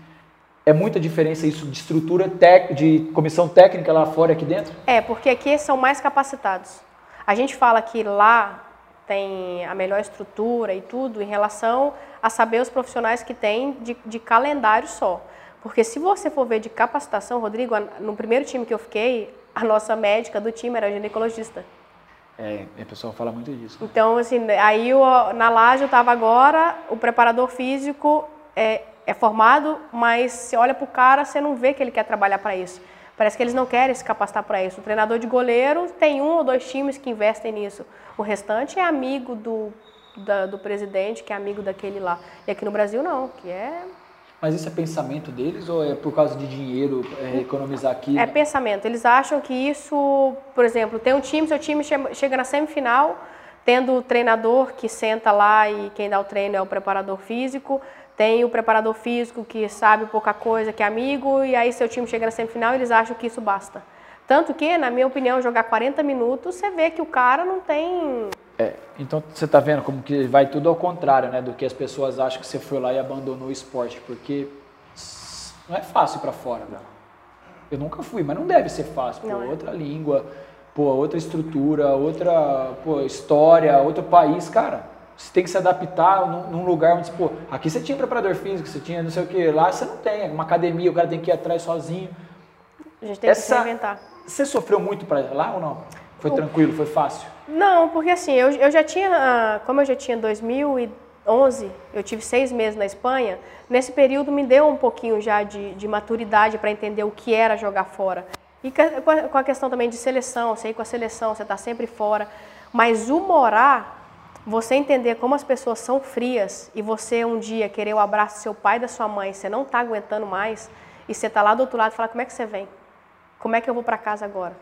É muita diferença isso de estrutura tec... de comissão técnica lá fora e aqui dentro? É, porque aqui são mais capacitados. A gente fala que lá tem a melhor estrutura e tudo em relação a saber os profissionais que tem de, de calendário só. Porque se você for ver de capacitação, Rodrigo, no primeiro time que eu fiquei, a nossa médica do time era ginecologista. É, o pessoal fala muito disso. Então, assim, aí o- na laje eu estava agora, o preparador físico é, é formado, mas você olha para o cara, você não vê que ele quer trabalhar para isso. Parece que eles não querem se capacitar para isso. O treinador de goleiro tem um ou dois times que investem nisso. O restante é amigo do, da- do presidente, que é amigo daquele lá. E aqui no Brasil não, que é, Mas isso é pensamento deles ou é por causa de dinheiro, é, economizar aqui? é pensamento. Eles acham que isso, por exemplo, tem um time, seu time che- chega na semifinal, tendo o treinador que senta lá e quem dá o treino é o preparador físico, tem o preparador físico que sabe pouca coisa, que é amigo, e aí seu time chega na semifinal eles acham que isso basta. Tanto que, na minha opinião, jogar 40 minutos, você vê que o cara não tem. É, então você tá vendo como que vai tudo ao contrário, né, do que as pessoas acham que você foi lá e abandonou o esporte, porque não é fácil para fora, né? Eu nunca fui, mas não deve ser fácil, pô, é. outra língua, pô, outra estrutura, outra, pô, história, outro país, cara. Você tem que se adaptar num, num lugar onde, pô, aqui você tinha preparador físico, você tinha não sei o que, lá você não tem, uma academia, o cara tem que ir atrás sozinho. A gente tem Essa- que se reinventar. Você sofreu muito para lá ou não? Foi tranquilo, foi fácil? Não, porque assim, eu, eu já tinha, ah, como eu já tinha 2011, eu tive seis meses na Espanha, nesse período me deu um pouquinho já de, de maturidade para entender o que era jogar fora. E com a questão também de seleção, você ir com a seleção, você está sempre fora. Mas o morar, você entender como as pessoas são frias e você um dia querer o abraço do seu pai e da sua mãe, você não está aguentando mais, e você está lá do outro lado e fala, como é que você vem? Como é que eu vou para casa agora?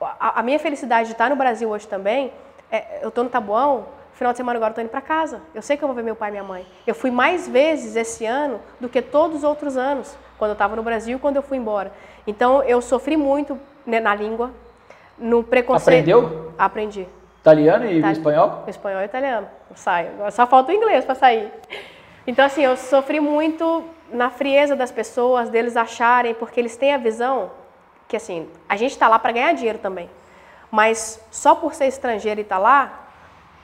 A, a, minha felicidade de estar no Brasil hoje também, é, eu estou no Tabuão, final de semana agora eu estou indo para casa. Eu sei que eu vou ver meu pai e minha mãe. Eu fui mais vezes esse ano do que todos os outros anos, quando eu estava no Brasil quando eu fui embora. Então eu sofri muito né, na língua, no preconceito. Aprendeu? Aprendi. Italiano e Itali... espanhol? Espanhol e italiano. Eu saio. Só falta o inglês para sair. Então assim, eu sofri muito na frieza das pessoas, deles acharem, porque eles têm a visão que assim, a gente está lá para ganhar dinheiro também. Mas só por ser estrangeiro e estar tá lá,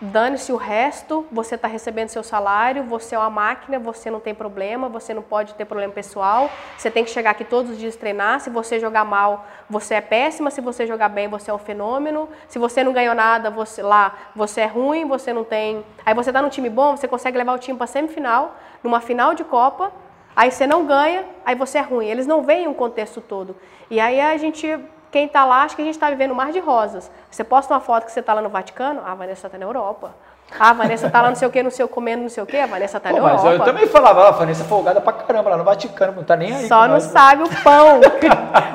dane-se o resto, você está recebendo seu salário, você é uma máquina, você não tem problema, você não pode ter problema pessoal, você tem que chegar aqui todos os dias treinar, se você jogar mal, você é péssima, se você jogar bem, você é um fenômeno, se você não ganhou nada você, lá, você é ruim, você não tem... Aí você está num time bom, você consegue levar o time para semifinal, numa final de Copa, aí você não ganha, aí você é ruim. Eles não veem o contexto todo. E aí a gente quem está lá acha que a gente está vivendo um mar de rosas. Você posta uma foto que você está lá no Vaticano, ah, a Vanessa está na Europa. Ah, a Vanessa está lá não sei o que, não sei o comendo, não sei o que, a Vanessa está na Europa. Mas eu também falava, a Vanessa é folgada pra caramba lá no Vaticano, não tá nem aí. Só não nós. sabe o pão.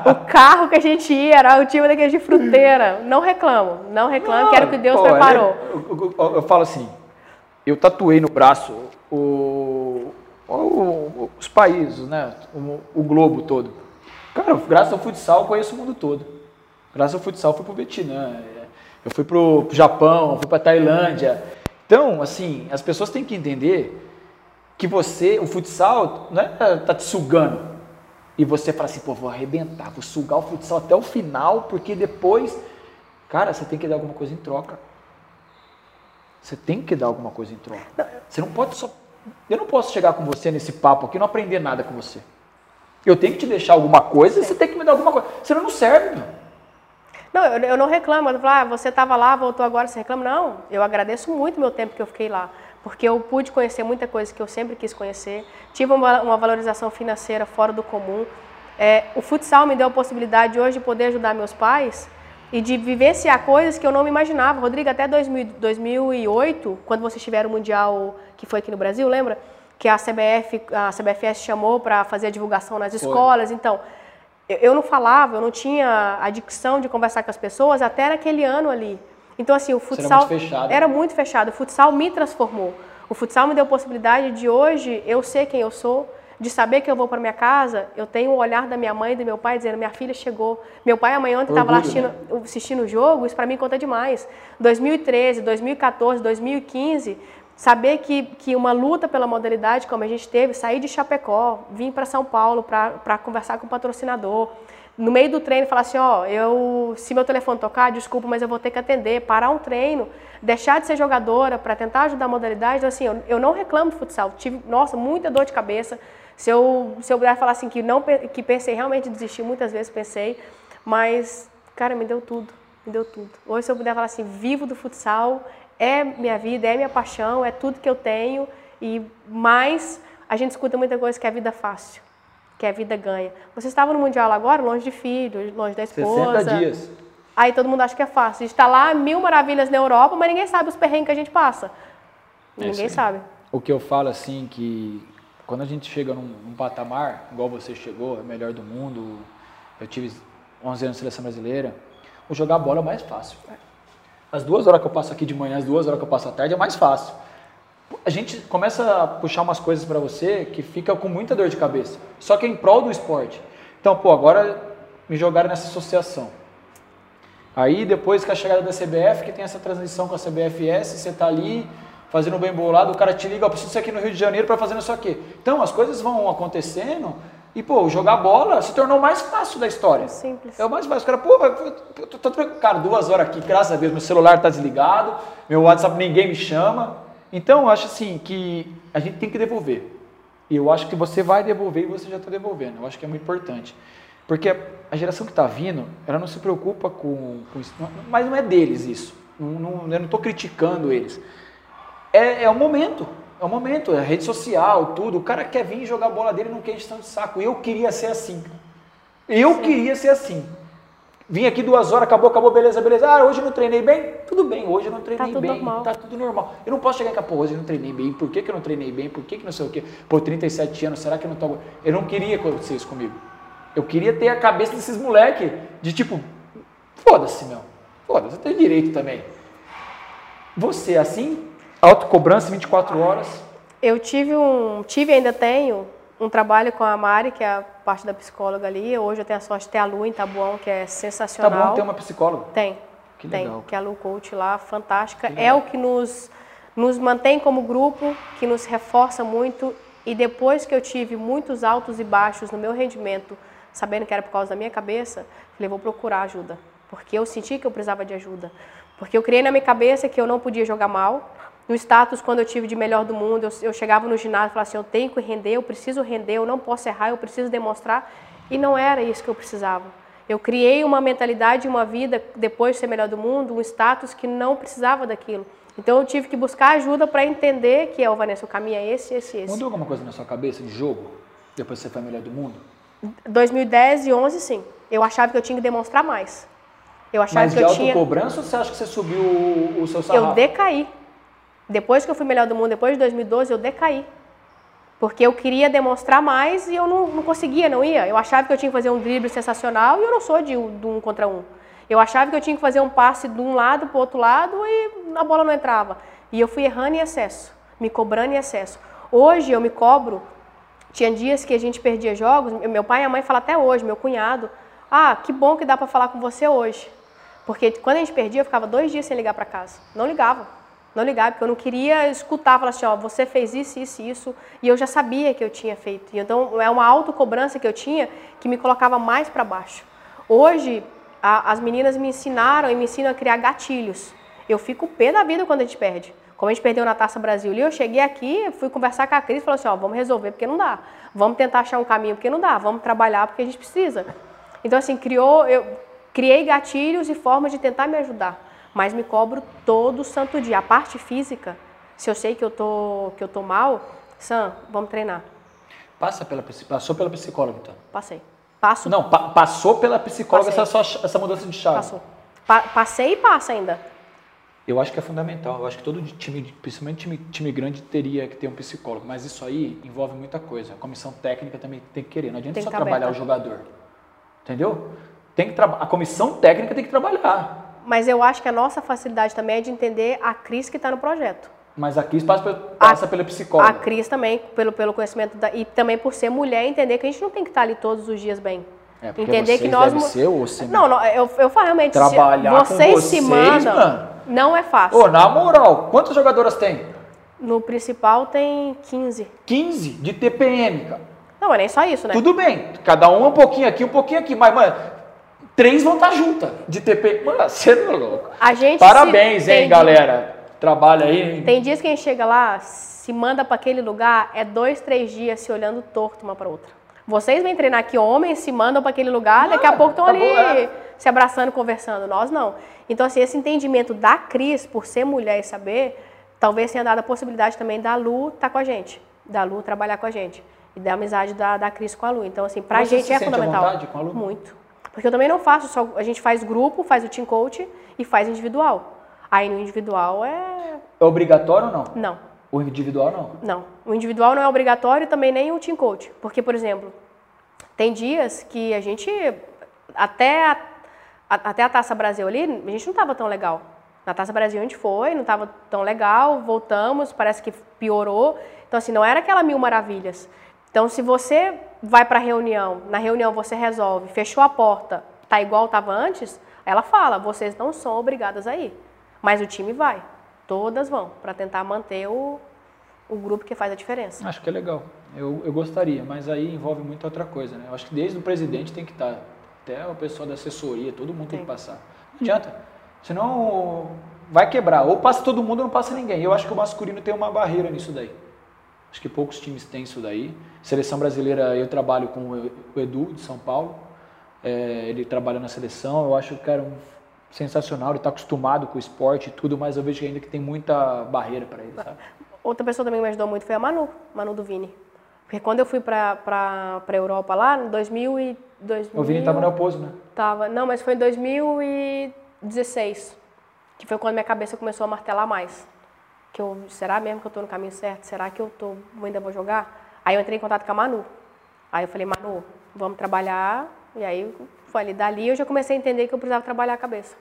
o carro que a gente ia era o tipo daquele de fruteira. Não reclamo, não reclamo, não, quero que Deus pô, preparou. É, eu, eu, eu, falo assim, eu tatuei no braço o, o, os países, né? O, o globo todo. Cara, graças ao futsal eu conheço o mundo todo. Graças ao futsal eu fui pro Vietnã, eu fui pro Japão, fui pra Tailândia. Então, assim, as pessoas têm que entender que você, o futsal, não é tá te sugando. E você fala assim, pô, vou arrebentar, vou sugar o futsal até o final, porque depois, cara, você tem que dar alguma coisa em troca. Você tem que dar alguma coisa em troca. Você não pode só. Eu não posso chegar com você nesse papo aqui e não aprender nada com você. Eu tenho que te deixar alguma coisa, você tem que me dar alguma coisa. Senão não serve. Não, eu, eu não reclamo. Eu falo, ah, você estava lá, voltou agora, você reclama. Não, eu agradeço muito o meu tempo que eu fiquei lá. Porque eu pude conhecer muita coisa que eu sempre quis conhecer. Tive uma, uma valorização financeira fora do comum. É, o futsal me deu a possibilidade hoje de poder ajudar meus pais e de vivenciar coisas que eu não me imaginava. Rodrigo, até 2000, 2008, quando vocês tiveram o Mundial que foi aqui no Brasil, lembra? Que a CBF, a CBFS chamou para fazer a divulgação nas escolas. Foi. Então, eu não falava, eu não tinha a dicção de conversar com as pessoas até naquele ano ali. Então, assim, o futsal era muito, fechado. era muito fechado. O futsal me transformou. O futsal me deu a possibilidade de hoje eu ser quem eu sou, de saber que eu vou para minha casa, eu tenho o olhar da minha mãe e do meu pai dizendo: minha filha chegou. Meu pai amanhã ontem estava lá assistindo, né? assistindo o jogo, isso para mim conta demais. 2013, 2014, 2015, Saber que, que uma luta pela modalidade, como a gente teve, sair de Chapecó, vir para São Paulo para conversar com o patrocinador, no meio do treino falar assim, ó, eu, se meu telefone tocar, desculpa, mas eu vou ter que atender, parar um treino, deixar de ser jogadora para tentar ajudar a modalidade, então, assim, eu, eu não reclamo do futsal, tive, nossa, muita dor de cabeça, se eu, se eu puder falar assim, que, não, que pensei realmente desistir, muitas vezes pensei, mas, cara, me deu tudo, me deu tudo. Hoje, se eu puder falar assim, vivo do futsal, é minha vida, é minha paixão, é tudo que eu tenho e mais a gente escuta muita coisa que é vida fácil, que é vida ganha. Você estava no mundial agora, longe de filho, longe da esposa. 60 dias. Aí todo mundo acha que é fácil. A gente está lá mil maravilhas na Europa, mas ninguém sabe os perrengues que a gente passa. É ninguém sabe. O que eu falo assim que quando a gente chega num, num patamar, igual você chegou, é melhor do mundo, eu tive 11 anos de seleção brasileira, o jogar bola é mais fácil. As duas horas que eu passo aqui de manhã, as duas horas que eu passo à tarde é mais fácil. A gente começa a puxar umas coisas para você que fica com muita dor de cabeça. Só que é em prol do esporte. Então, pô, agora me jogaram nessa associação. Aí depois que a chegada da CBF, que tem essa transição com a CBFS, você tá ali fazendo bem bolado, o cara te liga, eu preciso ser aqui no Rio de Janeiro para fazer isso aqui. Então, as coisas vão acontecendo e, pô, jogar bola se tornou mais fácil da história. Simples. É o mais fácil. O cara, pô, eu tô, tô, cara, duas horas aqui, graças a Deus, meu celular tá desligado, meu WhatsApp ninguém me chama. Então, eu acho assim que a gente tem que devolver. E eu acho que você vai devolver e você já está devolvendo. Eu acho que é muito importante. Porque a geração que está vindo, ela não se preocupa com, com, isso. Mas não é deles isso. Não, não, eu não estou criticando eles. É, é o momento. É o momento, é rede social, tudo. O cara quer vir jogar bola dele não quer encheção de saco. Eu queria ser assim. Eu Sim. queria ser assim. Vim aqui duas horas, acabou, acabou, beleza, beleza. Ah, hoje eu não treinei bem? Tudo bem, hoje eu não treinei Tá bem. normal. Tá tudo normal. Eu não posso chegar cá, pô, hoje eu não treinei bem. Por que, que eu não treinei bem? Por que, que não sei o quê? Pô, 37 anos, será que eu não tô. Eu não queria acontecer isso comigo. Eu queria ter a cabeça desses moleque de tipo, foda-se, meu. Foda-se, eu tenho direito também. Você é assim? Autocobrança 24 horas. Eu tive um, tive ainda tenho um trabalho com a Mari, que é a parte da psicóloga ali. Hoje eu tenho a sorte de ter a Lu em Tabuão, que é sensacional. bom ter uma psicóloga. Tem. Que tem. legal. Que é a Lu Coach lá, fantástica. É o que nos, nos mantém como grupo, que nos reforça muito. E depois que eu tive muitos altos e baixos no meu rendimento, sabendo que era por causa da minha cabeça, falei, vou procurar ajuda. Porque eu senti que eu precisava de ajuda. Porque eu criei na minha cabeça que eu não podia jogar mal. No status, quando eu tive de melhor do mundo, eu, eu chegava no ginásio e falava assim, eu tenho que render, eu preciso render, eu não posso errar, eu preciso demonstrar. E não era isso que eu precisava. Eu criei uma mentalidade, uma vida, depois de ser melhor do mundo, um status que não precisava daquilo. Então eu tive que buscar ajuda para entender que, é, Vanessa, o caminho é esse, esse, esse. Mudou alguma coisa na sua cabeça de jogo? Depois você foi melhor do mundo? 2010 e 11, sim. Eu achava que eu tinha que demonstrar mais. Eu achava Mas que de eu tinha... autocobrança ou você acha que você subiu o, o seu sarrafo? Eu decaí. Depois que eu fui melhor do mundo, depois de 2012, eu decaí. Porque eu queria demonstrar mais e eu não, não conseguia, não ia. Eu achava que eu tinha que fazer um drible sensacional e eu não sou de, de um contra um. Eu achava que eu tinha que fazer um passe de um lado para o outro lado e a bola não entrava. E eu fui errando em excesso, me cobrando em excesso. Hoje eu me cobro. Tinha dias que a gente perdia jogos. Meu pai e a mãe falam até hoje, meu cunhado. Ah, que bom que dá para falar com você hoje. Porque quando a gente perdia, eu ficava dois dias sem ligar para casa. Não ligava. Não ligava, porque eu não queria escutar, falar assim, ó, você fez isso, isso e isso. E eu já sabia que eu tinha feito. Então, é uma autocobrança que eu tinha que me colocava mais para baixo. Hoje, a- as meninas me ensinaram e me ensinam a criar gatilhos. Eu fico pé da vida quando a gente perde. Como a gente perdeu na Taça Brasil eu cheguei aqui, fui conversar com a Cris e falei assim, ó, vamos resolver porque não dá. Vamos tentar achar um caminho porque não dá. Vamos trabalhar porque a gente precisa. Então, assim, criou, eu criei gatilhos e formas de tentar me ajudar. Mas me cobro todo santo dia. A parte física, se eu sei que eu tô, que eu tô mal, Sam, vamos treinar. Passa pela, passou pela psicóloga, então. Passei. Passo, Não, pa- passou pela psicóloga essa, sua- essa mudança de chave. passou. Pa- passei e passa ainda. Eu acho que é fundamental. Eu acho que todo time, principalmente time, time grande, teria que ter um psicólogo. Mas isso aí envolve muita coisa. A comissão técnica também tem que querer. Não adianta só tá trabalhar aberta. o jogador. Entendeu? Tem que a comissão técnica tem que trabalhar. Mas eu acho que a nossa facilidade também é de entender a Cris que está no projeto. Mas a Cris passa, pela- passa pela psicóloga. A Cris também, pelo, pelo conhecimento da, e também por ser mulher, entender que a gente não tem que estar ali todos os dias bem. É, porque entender vocês que nós ser cem- Não, não, eu, eu falo realmente se Trabalhar com vocês, se vocês, mandam, mano. não é fácil. Ô, na moral, quantas jogadoras tem? No principal tem 15. 15 de TPM, cara. Não, é nem só isso, né? Tudo bem, cada um um pouquinho aqui, um pouquinho aqui, mas, mano, três vão estar juntas de TP. Mano, você não é louco. A gente Parabéns, se- hein, galera. Trabalha aí. Tem dias que a gente chega lá, se manda para aquele lugar, é dois, três dias se olhando torto uma para outra. Vocês vêm treinar aqui, homens se mandam para aquele lugar, daqui a pouco estão ali acabou, é. se abraçando, conversando. Nós não. Então, assim, esse entendimento da Cris, por ser mulher e saber, talvez tenha dado a possibilidade também da Lu estar com a gente, da Lu trabalhar com a gente. E da amizade da, da Cris com a Lu. Então, assim, pra Você gente se é à fundamental. vontade com a Lu? Muito. Porque eu também não faço só. A gente faz grupo, faz o team coach e faz individual. Aí no individual é. É obrigatório ou não? Não. O individual não. Não, o individual não é obrigatório também nem o team coach. Porque, por exemplo, tem dias que a gente, até a, a- até a Taça Brasil ali, a gente não estava tão legal. Na Taça Brasil a gente foi, não estava tão legal, voltamos, parece que piorou. Então, assim, não era aquela mil maravilhas. Então, se você vai para a reunião, na reunião você resolve, fechou a porta, tá igual estava antes, ela fala, vocês não são obrigadas a ir. Mas o time vai. Todas vão, para tentar manter o, o grupo que faz a diferença. Acho que é legal. Eu, eu gostaria, mas aí envolve muita outra coisa, né? Eu acho que desde o presidente tem que estar, até o pessoal da assessoria, todo mundo tem, Tem. que passar. Não adianta. Senão vai quebrar. Ou passa todo mundo ou não passa ninguém. Eu acho que o masculino tem uma barreira nisso daí. Acho que poucos times têm isso daí. Seleção brasileira, eu trabalho com o Edu, de São Paulo. É, ele trabalha na seleção. Eu acho que é um sensacional. Ele está acostumado com o esporte e tudo, mas eu vejo que ainda que tem muita barreira para ele, sabe? Outra pessoa também que me ajudou muito foi a Manu, Manu do Vini. Porque quando eu fui para a Europa lá, em 2000 e... 2000, O Vini tava no Oposo, né? Tava, não, mas foi em 2016, que foi quando minha cabeça começou a martelar mais. Que eu, será mesmo que eu tô no caminho certo? Será que eu tô, ainda vou jogar? Aí eu entrei em contato com a Manu. Aí eu falei, Manu, vamos trabalhar. E aí foi ali, dali eu já comecei a entender que eu precisava trabalhar a cabeça.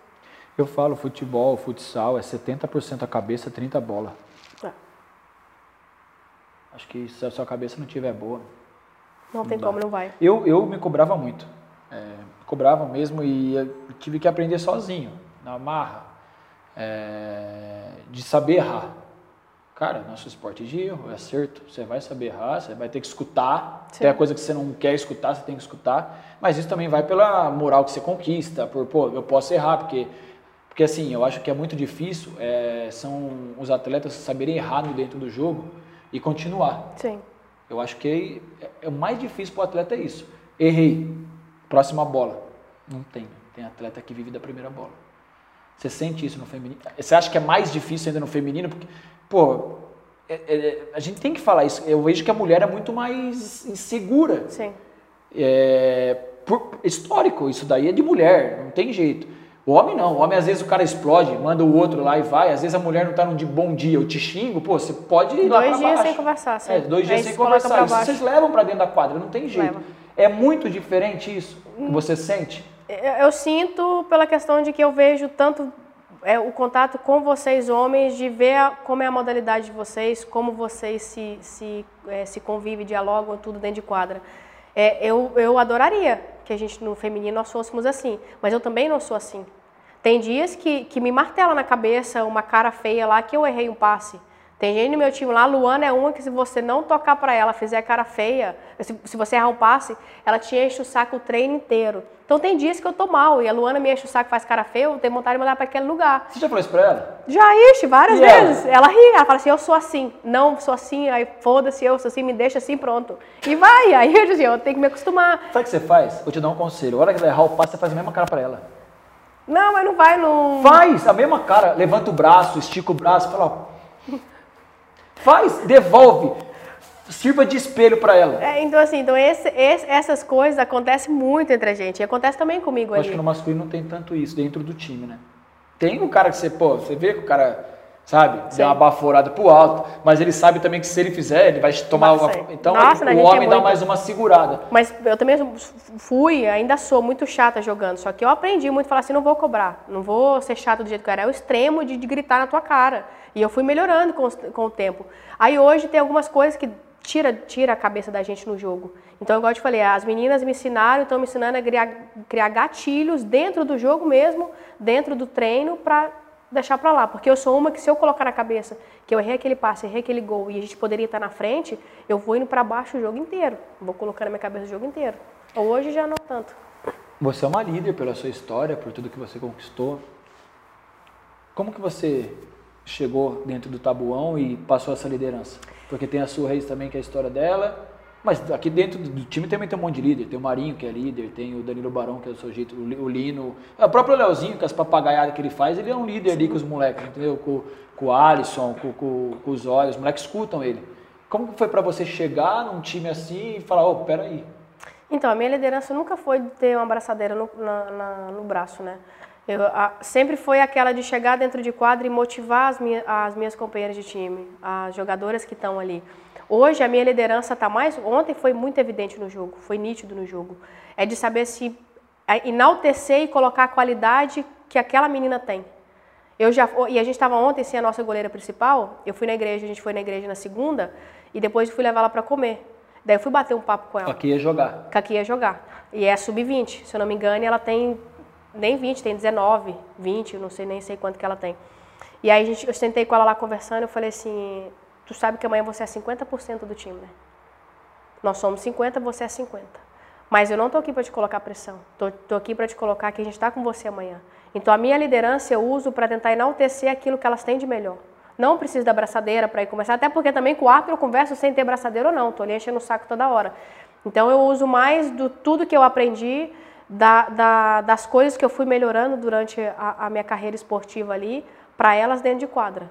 Eu falo, futebol, futsal é 70% a cabeça, 30% a bola. É. Acho que se a sua cabeça não estiver boa. Não tem dá. como, não vai. Eu, eu me cobrava muito. É, cobrava mesmo e tive que aprender sozinho, na marra, é, de saber errar. Cara, nosso esporte é de erro, é acerto. Você vai saber errar, você vai ter que escutar. Sim. Tem a coisa que você não quer escutar, você tem que escutar. Mas isso também vai pela moral que você conquista, por, pô, eu posso errar, porque, porque assim, eu acho que é muito difícil, é, são os atletas saberem errar no dentro do jogo e continuar. Sim. Eu acho que é, é o mais difícil para o atleta é isso. Errei, próxima bola. Não tem. Tem atleta que vive da primeira bola. Você sente isso no feminino? Você acha que é mais difícil ainda no feminino? Porque, pô, é- é- a gente tem que falar isso. Eu vejo que a mulher é muito mais insegura. Sim. É, por- histórico, isso daí é de mulher, não tem jeito. O homem não, o homem às vezes o cara explode, manda o outro lá e vai, às vezes a mulher não tá num de bom dia, eu te xingo, pô, você pode ir lá Dois pra dias baixo. sem conversar, sim. É, dois dias sem conversar. Isso vocês levam pra dentro da quadra, não tem jeito. Leva. É muito diferente isso que você sente. Eu, eu sinto pela questão de que eu vejo tanto é, o contato com vocês, homens, de ver a- como é a modalidade de vocês, como vocês se, se, é, se convivem, dialogam, tudo dentro de quadra. É, eu, eu adoraria que a gente, no feminino, nós fôssemos assim, mas eu também não sou assim. Tem dias que, que me martela na cabeça uma cara feia lá que eu errei um passe. Tem gente no meu time lá, a Luana é uma que se você não tocar pra ela, fizer cara feia, se, se você errar um passe, ela te enche o saco o treino inteiro. Então tem dias que eu tô mal e a Luana me enche o saco, faz cara feia, eu tenho vontade de mandar pra aquele lugar. Você já falou isso pra ela? Já ixi, várias E ela? vezes. Ela? ri, ela fala assim, eu sou assim. Não, sou assim, aí foda-se, eu sou assim, me deixa assim, pronto. E vai, aí eu, assim, eu tenho que me acostumar. Sabe o que você faz? Vou te dar um conselho. A hora que ela errar o passe, você faz a mesma cara pra ela. Não, mas não vai, não... Faz a mesma cara, levanta o braço, estica o braço, fala, ó. Faz, devolve. Sirva de espelho pra ela. É, então assim, então esse- esse- essas coisas acontecem muito entre a gente. E acontece também comigo Eu acho ali. que no masculino não tem tanto isso dentro do time, né? Tem o cara que você, pô, você vê que o cara, sabe, Sim. deu uma baforada pro alto, mas ele sabe também que se ele fizer, ele vai tomar uma. Então Nossa, a o homem é dá muito- mais uma segurada. Mas eu também fui, ainda sou muito chata jogando. Só que eu aprendi muito a falar assim, não vou cobrar. Não vou ser chato do jeito que eu era. É o extremo de, de gritar na tua cara. E eu fui melhorando com, com o tempo. Aí hoje tem algumas coisas que tira, tira a cabeça da gente no jogo. Então, igual eu te falei, as meninas me ensinaram, estão me ensinando a criar, criar gatilhos dentro do jogo mesmo, dentro do treino, para deixar para lá. Porque eu sou uma que se eu colocar na cabeça que eu errei aquele passe, errei aquele gol e a gente poderia estar na frente, eu vou indo para baixo o jogo inteiro. Vou colocando na minha cabeça o jogo inteiro. Hoje já não tanto. Você é uma líder pela sua história, por tudo que você conquistou. Como que você chegou dentro do Tabuão e passou essa liderança? Porque tem a sua Reis também, que é a história dela. Mas aqui dentro do time também tem um monte de líder. Tem o Marinho, que é líder, tem o Danilo Barão, que é do seu jeito, o Li- o Lino. O próprio Leozinho, com as papagaiadas que ele faz, ele é um líder ali com os moleques, entendeu? Com, com o Alisson, com, com, com os olhos, os moleques escutam ele. Como foi pra você chegar num time assim e falar, ô, peraí, Então, a minha liderança nunca foi de ter uma abraçadeira no, na- na- no braço, né? Eu, a- sempre foi aquela de chegar dentro de quadra e motivar as, minha, as minhas companheiras de time, as jogadoras que estão ali. Hoje, a minha liderança está mais... Ontem foi muito evidente no jogo, foi nítido no jogo. É de saber se é, enaltecer e colocar a qualidade que aquela menina tem. Eu já, e a gente estava ontem sem a nossa goleira principal. Eu fui na igreja, a gente foi na igreja na segunda e depois fui levar ela para comer. Daí eu fui bater um papo com ela aqui ia jogar. que aqui ia jogar. E é sub-20, se eu não me engano, ela tem nem 20, tem 19, 20, eu não sei nem sei quanto que ela tem. E aí a gente, eu sentei com ela lá conversando, eu falei assim, tu sabe que amanhã você é 50% do time, né? Nós somos 50, você é 50. Mas eu não tô aqui para te colocar pressão. Tô, tô aqui para te colocar que a gente está com você amanhã. Então a minha liderança eu uso para tentar enaltecer aquilo que elas têm de melhor. Não preciso da braçadeira para ir conversar, até porque também com o árbitro eu converso sem ter braçadeira ou não, tô ali enchendo o saco toda hora. Então eu uso mais do tudo que eu aprendi, da, da- das coisas que eu fui melhorando durante a, a minha carreira esportiva ali, para elas dentro de quadra.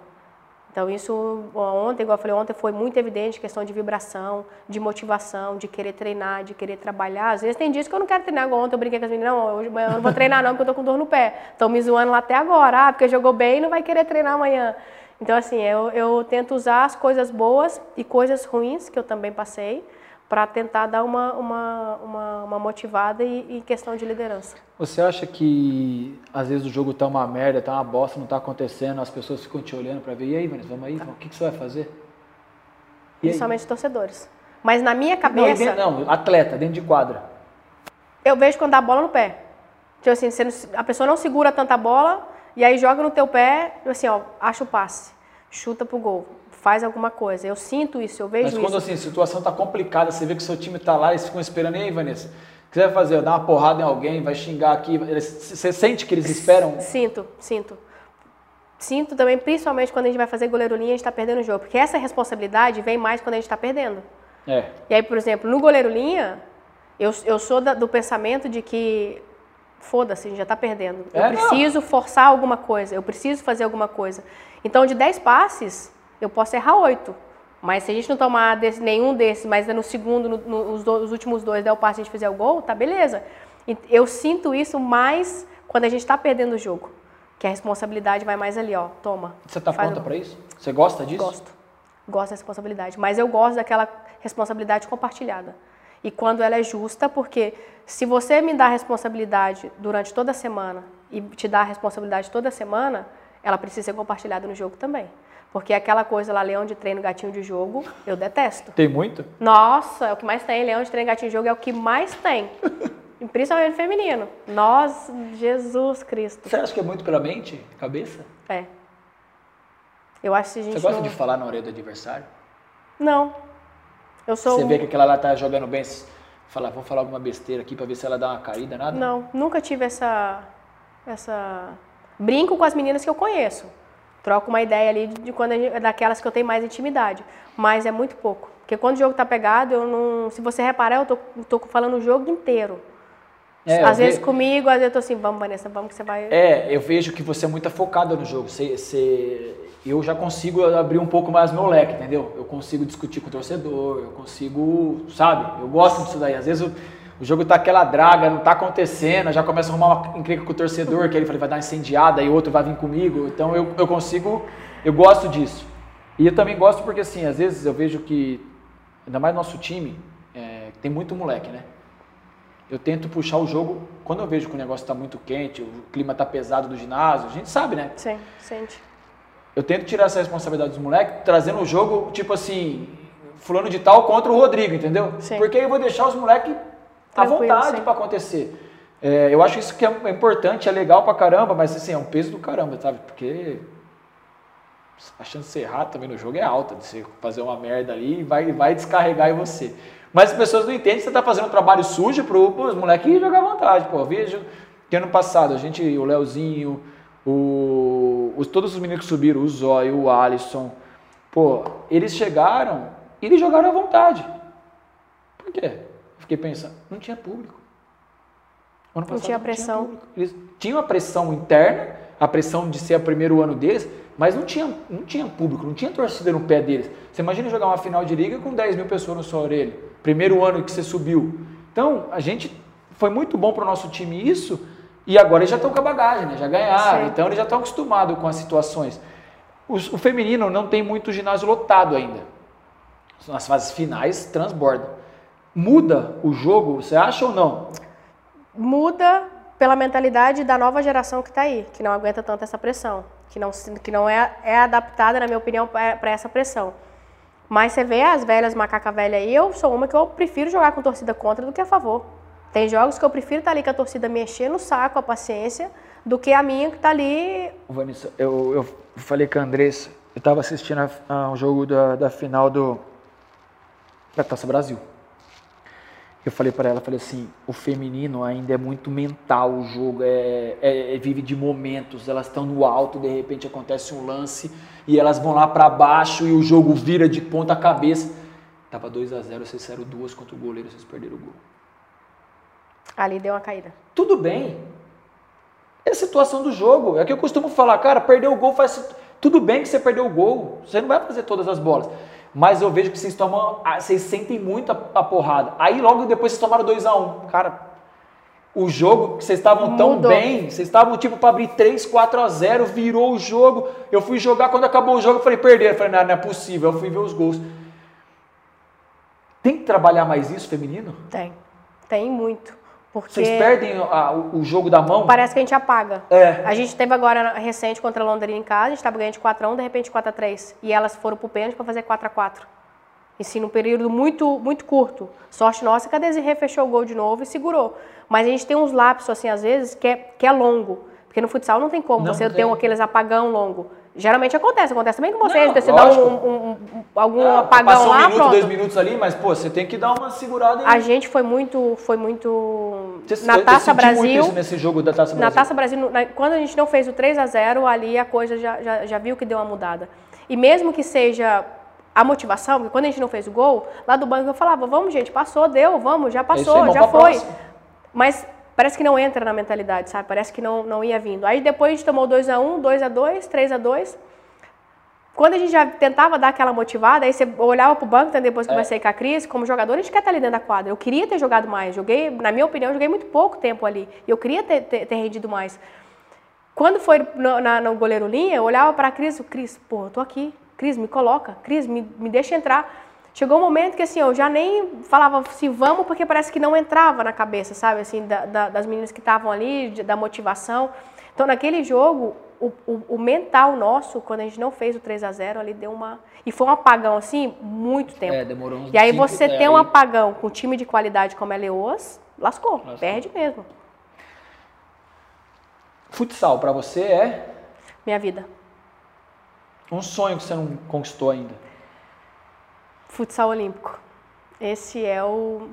Então isso ontem, igual eu falei ontem, foi muito evidente questão de vibração, de motivação, de querer treinar, de querer trabalhar. Às vezes tem dias que eu não quero treinar, igual ontem eu brinquei com as meninas, não, hoje eu não vou treinar não, porque eu tô com dor no pé. Estão me zoando lá até agora, ah, porque jogou bem e não vai querer treinar amanhã. Então assim, eu, eu tento usar as coisas boas e coisas ruins que eu também passei para tentar dar uma, uma, uma, uma motivada e, e, questão de liderança. Você acha que às vezes o jogo tá uma merda, tá uma bosta, não tá acontecendo, as pessoas ficam te olhando para ver, e aí, Vanessa, vamos aí, o que, que você vai fazer? E Principalmente torcedores. Mas na minha cabeça... Não, dentro, não, atleta, dentro de quadra. Eu vejo quando dá a bola no pé. Tipo assim, a pessoa não segura tanta bola e aí joga no teu pé, assim, ó, acha o passe, chuta pro gol faz alguma coisa. Eu sinto isso, eu vejo isso. Mas quando isso. assim, a situação está complicada, você vê que o seu time está lá, eles ficam esperando, e aí, Vanessa, o que você vai fazer? Dar uma porrada em alguém, vai xingar aqui? Você sente que eles esperam? Sinto, sinto. Sinto também, principalmente quando a gente vai fazer goleiro linha, a gente está perdendo o jogo. Porque essa responsabilidade vem mais quando a gente está perdendo. É. E aí, por exemplo, no goleiro linha, eu, eu sou da, do pensamento de que foda-se, a gente já está perdendo. Eu é, preciso não. forçar alguma coisa, eu preciso fazer alguma coisa. Então, de 10 passes, eu posso errar oito. Mas se a gente não tomar desse, nenhum desses, mas no segundo, no, no, os, do, os, últimos dois der o passe e a gente fizer o gol, tá beleza. Eu sinto isso mais quando a gente está perdendo o jogo. Que a responsabilidade vai mais ali, ó. Toma. Você tá pronta para isso? Você gosta disso? Gosto. Gosto da responsabilidade. Mas eu gosto daquela responsabilidade compartilhada. E quando ela é justa, porque se você me dá a responsabilidade durante toda a semana e te dá a responsabilidade toda semana, ela precisa ser compartilhada no jogo também. Porque aquela coisa lá, leão de treino, gatinho de jogo, eu detesto. Tem muito? Nossa, é o que mais tem. Leão de treino, gatinho de jogo é o que mais tem. Principalmente feminino. Nós, Jesus Cristo. Você acha que é muito pela mente, cabeça? É. Eu acho que a gente. Você gosta não... de falar na orelha do adversário? Não. Eu sou. Você vê que aquela lá tá jogando bem, fala, vamos falar alguma besteira aqui para ver se ela dá uma caída, nada? Não, nunca tive essa. essa. Brinco com as meninas que eu conheço. Troco uma ideia ali de quando gente, daquelas que eu tenho mais intimidade, mas é muito pouco. Porque quando o jogo tá pegado, eu não, se você reparar, eu tô, tô falando o jogo inteiro. É, às vezes ve... comigo, às vezes eu tô assim, vamos, Vanessa, vamos que você vai. É, eu vejo que você é muito focada no jogo. Você, você, eu já consigo abrir um pouco mais meu leque, entendeu? Eu consigo discutir com o torcedor, eu consigo, sabe? Eu gosto disso daí. Às vezes eu, o jogo tá aquela draga, não tá acontecendo, já começa a arrumar uma encrenca com o torcedor, que ele vai dar uma incendiada e outro vai vir comigo. Então eu, eu consigo, eu gosto disso. E eu também gosto porque assim, às vezes eu vejo que, ainda mais nosso time, é, tem muito moleque, né? Eu tento puxar o jogo, quando eu vejo que o negócio está muito quente, o clima está pesado do ginásio, a gente sabe, né? Sim, sente. Eu tento tirar essa responsabilidade dos moleques, trazendo o jogo, tipo assim, fulano de tal contra o Rodrigo, entendeu? Sim. Porque aí eu vou deixar os moleques à vontade para acontecer. É, eu acho isso que é importante, é legal pra caramba, mas assim, é um peso do caramba, sabe? Porque a chance de ser errado também no jogo é alta, de você fazer uma merda ali e vai, vai descarregar em você. Mas as pessoas não entendem que você está fazendo um trabalho sujo para os moleques jogar à vontade. Pô, vejo que ano passado a gente, o Leozinho, o, os, todos os meninos que subiram, o Zóio, o Alisson, pô, eles chegaram e eles jogaram à vontade. Por quê? Fiquei pensando, não tinha público. Ano passado, não tinha pressão. Tinha Eles tinham a pressão interna, a pressão de ser o primeiro ano deles, mas não tinha, não tinha público, não tinha torcida no pé deles. Você imagina jogar uma final de liga com 10 mil pessoas na sua orelha, primeiro ano que você subiu. Então, a gente foi muito bom para o nosso time isso, e agora eles já estão com a bagagem, né? já ganharam, Sim. então eles já estão acostumados com as situações. O, o feminino não tem muito ginásio lotado ainda. Nas fases finais, transborda. Muda o jogo, você acha ou não? Muda pela mentalidade da nova geração que está aí, que não aguenta tanto essa pressão, que não, que não é, é adaptada, na minha opinião, para essa pressão. Mas você vê as velhas, macaca velha aí, eu sou uma que eu prefiro jogar com torcida contra do que a favor. Tem jogos que eu prefiro estar tá ali com a torcida me encher no saco, a paciência, do que a minha que está ali. Vanessa, eu, eu falei com a Andressa, eu estava assistindo a, a, um jogo da, da final do, da Taça Brasil. Eu falei para ela, falei assim, o feminino ainda é muito mental o jogo, é, é, é vive de momentos, elas estão no alto, de repente acontece um lance e elas vão lá para baixo e o jogo vira de ponta cabeça. Tava 2 a 0 vocês fizeram duas contra o goleiro, vocês perderam o gol. Ali deu uma caída. Tudo bem. É a situação do jogo. É que eu costumo falar, cara, perder o gol faz Tudo bem que você perdeu o gol, você não vai fazer todas as bolas. Mas eu vejo que vocês tomam, ah, vocês sentem muito a, a porrada. Aí logo depois vocês tomaram 2 a 1 um. Cara, o jogo que vocês estavam tão Mudou. bem, vocês estavam tipo para abrir 3, 4 a 0, virou o jogo. Eu fui jogar, quando acabou o jogo, eu falei, perderam. Eu falei, não, não é possível. Eu fui ver os gols. Tem que trabalhar mais isso, feminino? Tem. Tem muito. Porque Vocês perdem a- o, o jogo da mão? parece que a gente apaga. É. A gente teve agora recente contra a Londrina em casa, a gente estava ganhando de 4x1, de repente 4x3. E elas foram pro pênalti para fazer 4x4. E sim, num período muito, muito curto. Sorte nossa que a Desirê fechou o gol de novo e segurou. Mas a gente tem uns lapsos, assim, às vezes, que é, que é longo. Porque no futsal não tem como Não você tem. ter um, aqueles apagão longo. Geralmente acontece, acontece também com Não, vocês. você dá lógico. um, um- um- algum Ah, apagão passou lá, um minuto, pronto. dois minutos ali, mas pô, você tem que dar uma segurada. A E... gente foi muito, foi muito Você- na eu Taça muito Brasil. isso nesse jogo da Taça Na Brasil. Taça Brasil, na- quando a gente não fez o 3 a 0 ali a coisa já, já, já viu que deu uma mudada. E mesmo que seja a motivação, porque quando a gente não fez o gol, lá do banco eu falava, vamos gente, passou, deu, vamos, já É passou, aí, já foi. Mas parece que não entra na mentalidade, sabe? Parece que não, não ia vindo. Aí depois a gente tomou 2 a 1 2 a 2 3 a 2 Quando a gente já tentava dar aquela motivada, aí você olhava pro banco, então depois que É. com a Cris, como jogador, a gente quer estar ali dentro da quadra. Eu queria ter jogado mais. Joguei, na minha opinião, joguei muito pouco tempo ali. Eu queria ter, ter, ter rendido mais. Quando foi no, na- no goleiro linha, eu olhava para a Cris, Cris, pô, eu tô aqui. Cris, me coloca. Cris, me, me deixa entrar. Chegou um momento que assim, eu já nem falava se vamos, porque parece que não entrava na cabeça, sabe? Assim, da- da- das meninas que estavam ali, de- da motivação. Então, naquele jogo, o, o- o mental nosso, quando a gente não fez o 3 a 0 ali deu uma. E foi um apagão, assim, muito tempo. É, demorou uns E aí cinco- você é, tem um apagão com time de qualidade como é Leoas, lascou, Lascou. perde mesmo. Futsal pra você é Minha vida. um sonho que você não conquistou ainda. Futsal olímpico. Esse é o.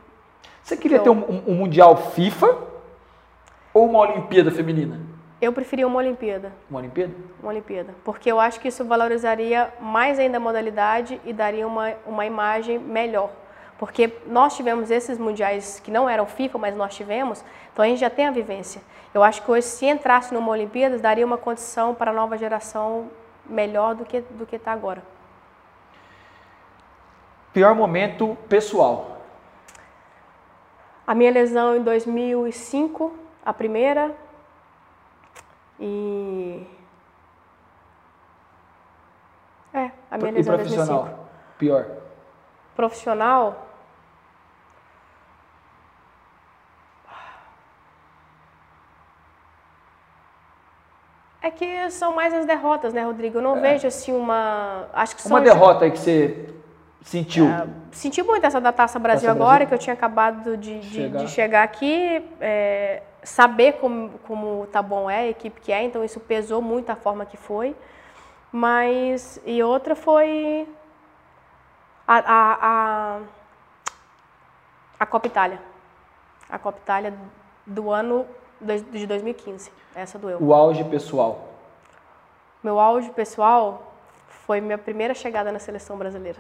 Você queria Eu- ter um, um- um Mundial FIFA ou uma Olimpíada Feminina? Eu preferia uma Olimpíada. Uma Olimpíada? Uma Olimpíada. Porque eu acho que isso valorizaria mais ainda a modalidade e daria uma, uma imagem melhor. Porque nós tivemos esses mundiais que não eram FIFA, mas nós tivemos, então a gente já tem a vivência. Eu acho que hoje, se entrasse numa Olimpíada, daria uma condição para a nova geração melhor do que do que está agora. Pior momento pessoal. A minha lesão em 2005, a primeira. E. É, a minha e lesão em 2005. profissional? Pior. Profissional. É que são mais as derrotas, né, Rodrigo? Eu não vejo assim uma. Acho que Uma derrota aí que você sentiu. Senti muito essa da Taça Brasil Taça agora, Brasil. que eu tinha acabado de, de- Chegar. de chegar aqui, é, saber como, como tá bom é, a equipe que é, então isso pesou muito a forma que foi. Mas, e outra foi a, a, a, a Copa Itália. A Copa Itália do ano de 2015. Essa doeu. O auge pessoal. Meu auge pessoal foi minha primeira chegada na seleção brasileira.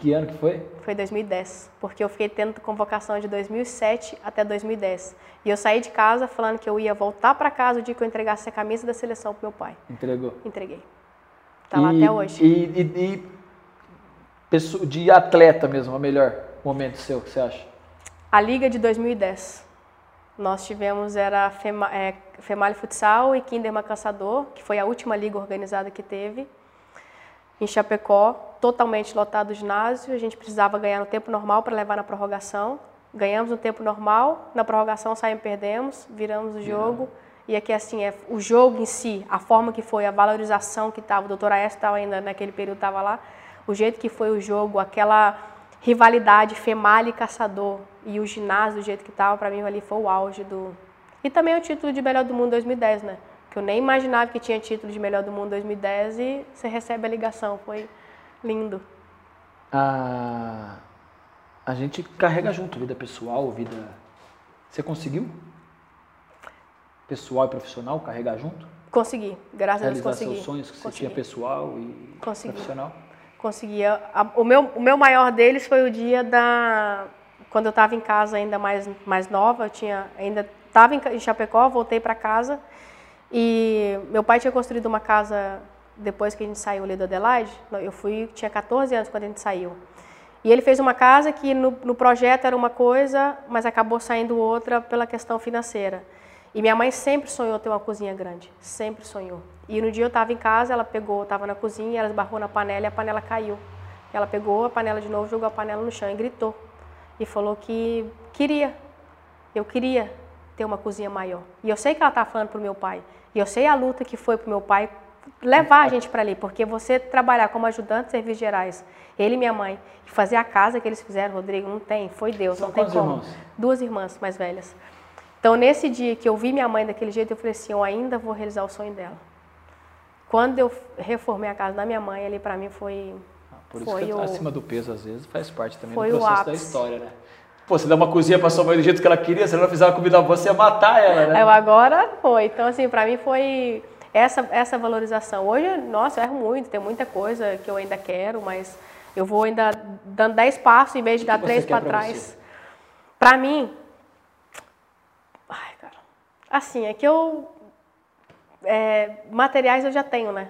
Que ano que foi? Foi 2010, porque eu fiquei tendo convocação de 2007 até 2010. E eu saí de casa falando que eu ia voltar para casa o dia que eu entregasse a camisa da seleção pro meu pai. Entregou. Entreguei. Tá lá E- até hoje. E, e- e de atleta mesmo, o melhor momento seu, que você acha? A Liga de 2010. Nós tivemos, era Fema, é, Female Futsal e Kinderman Caçador, que foi a última liga organizada que teve. Em Chapecó, totalmente lotado o ginásio. A gente precisava ganhar no tempo normal para levar na prorrogação. Ganhamos no tempo normal, na prorrogação saímos perdemos, viramos o jogo. E aqui, assim, é o jogo em si, a forma que foi, a valorização que estava. O doutor Aécio estava ainda naquele período, estava lá. O jeito que foi o jogo, aquela rivalidade Femal e Caçador e o ginásio do jeito que estava, para mim ali foi o auge do. E também o título de melhor do mundo 2010, né? Que eu nem imaginava que tinha título de melhor do mundo 2010 e você recebe a ligação, foi lindo. A, a gente carrega junto vida pessoal, vida. Você conseguiu? Pessoal e profissional carregar junto? Consegui, graças a Deus Realizar consegui. seus sonhos que você consegui. tinha pessoal e Consegui. profissional? Conseguia. A- O meu, o meu maior deles foi o dia da. Quando eu estava em casa ainda mais, mais nova, eu tinha ainda estava em, em Chapecó, voltei para casa e meu pai tinha construído uma casa depois que a gente saiu ali Adelaide, eu fui, tinha 14 anos quando a gente saiu. E ele fez uma casa que no, no projeto era uma coisa, mas acabou saindo outra pela questão financeira. E minha mãe sempre sonhou ter uma cozinha grande, sempre sonhou. E no dia eu estava em casa, ela pegou, estava na cozinha, ela esbarrou na panela e a panela caiu. Ela pegou a panela de novo, jogou a panela no chão e gritou. E falou que queria, eu queria ter uma cozinha maior. E eu sei que ela está falando para o meu pai. E eu sei a luta que foi para o meu pai levar a gente para ali, porque você trabalhar como ajudante de serviços gerais, ele e minha mãe, e fazer a casa que eles fizeram, Rodrigo, não tem, foi Deus, São não tem como. Irmãos? Duas irmãs mais velhas. Então, nesse dia que eu vi minha mãe daquele jeito, eu falei assim, eu ainda vou realizar o sonho dela. Quando eu reformei a casa da minha mãe, ali para mim foi ah, Por foi isso que o... acima do peso, às vezes, faz parte também foi do processo da história, né? Pô, você dá uma cozinha pra sua mãe do jeito que ela queria, se ela não fizer uma comida boa, você ia matar ela, né? Eu agora foi. Então, assim, para mim foi essa, essa valorização. Hoje, nossa, eu erro muito, tem muita coisa que eu ainda quero, mas eu vou ainda dando 10 passos em vez de dar que três para trás. Para mim, ai, cara, assim, é que eu. É, materiais eu já tenho, né?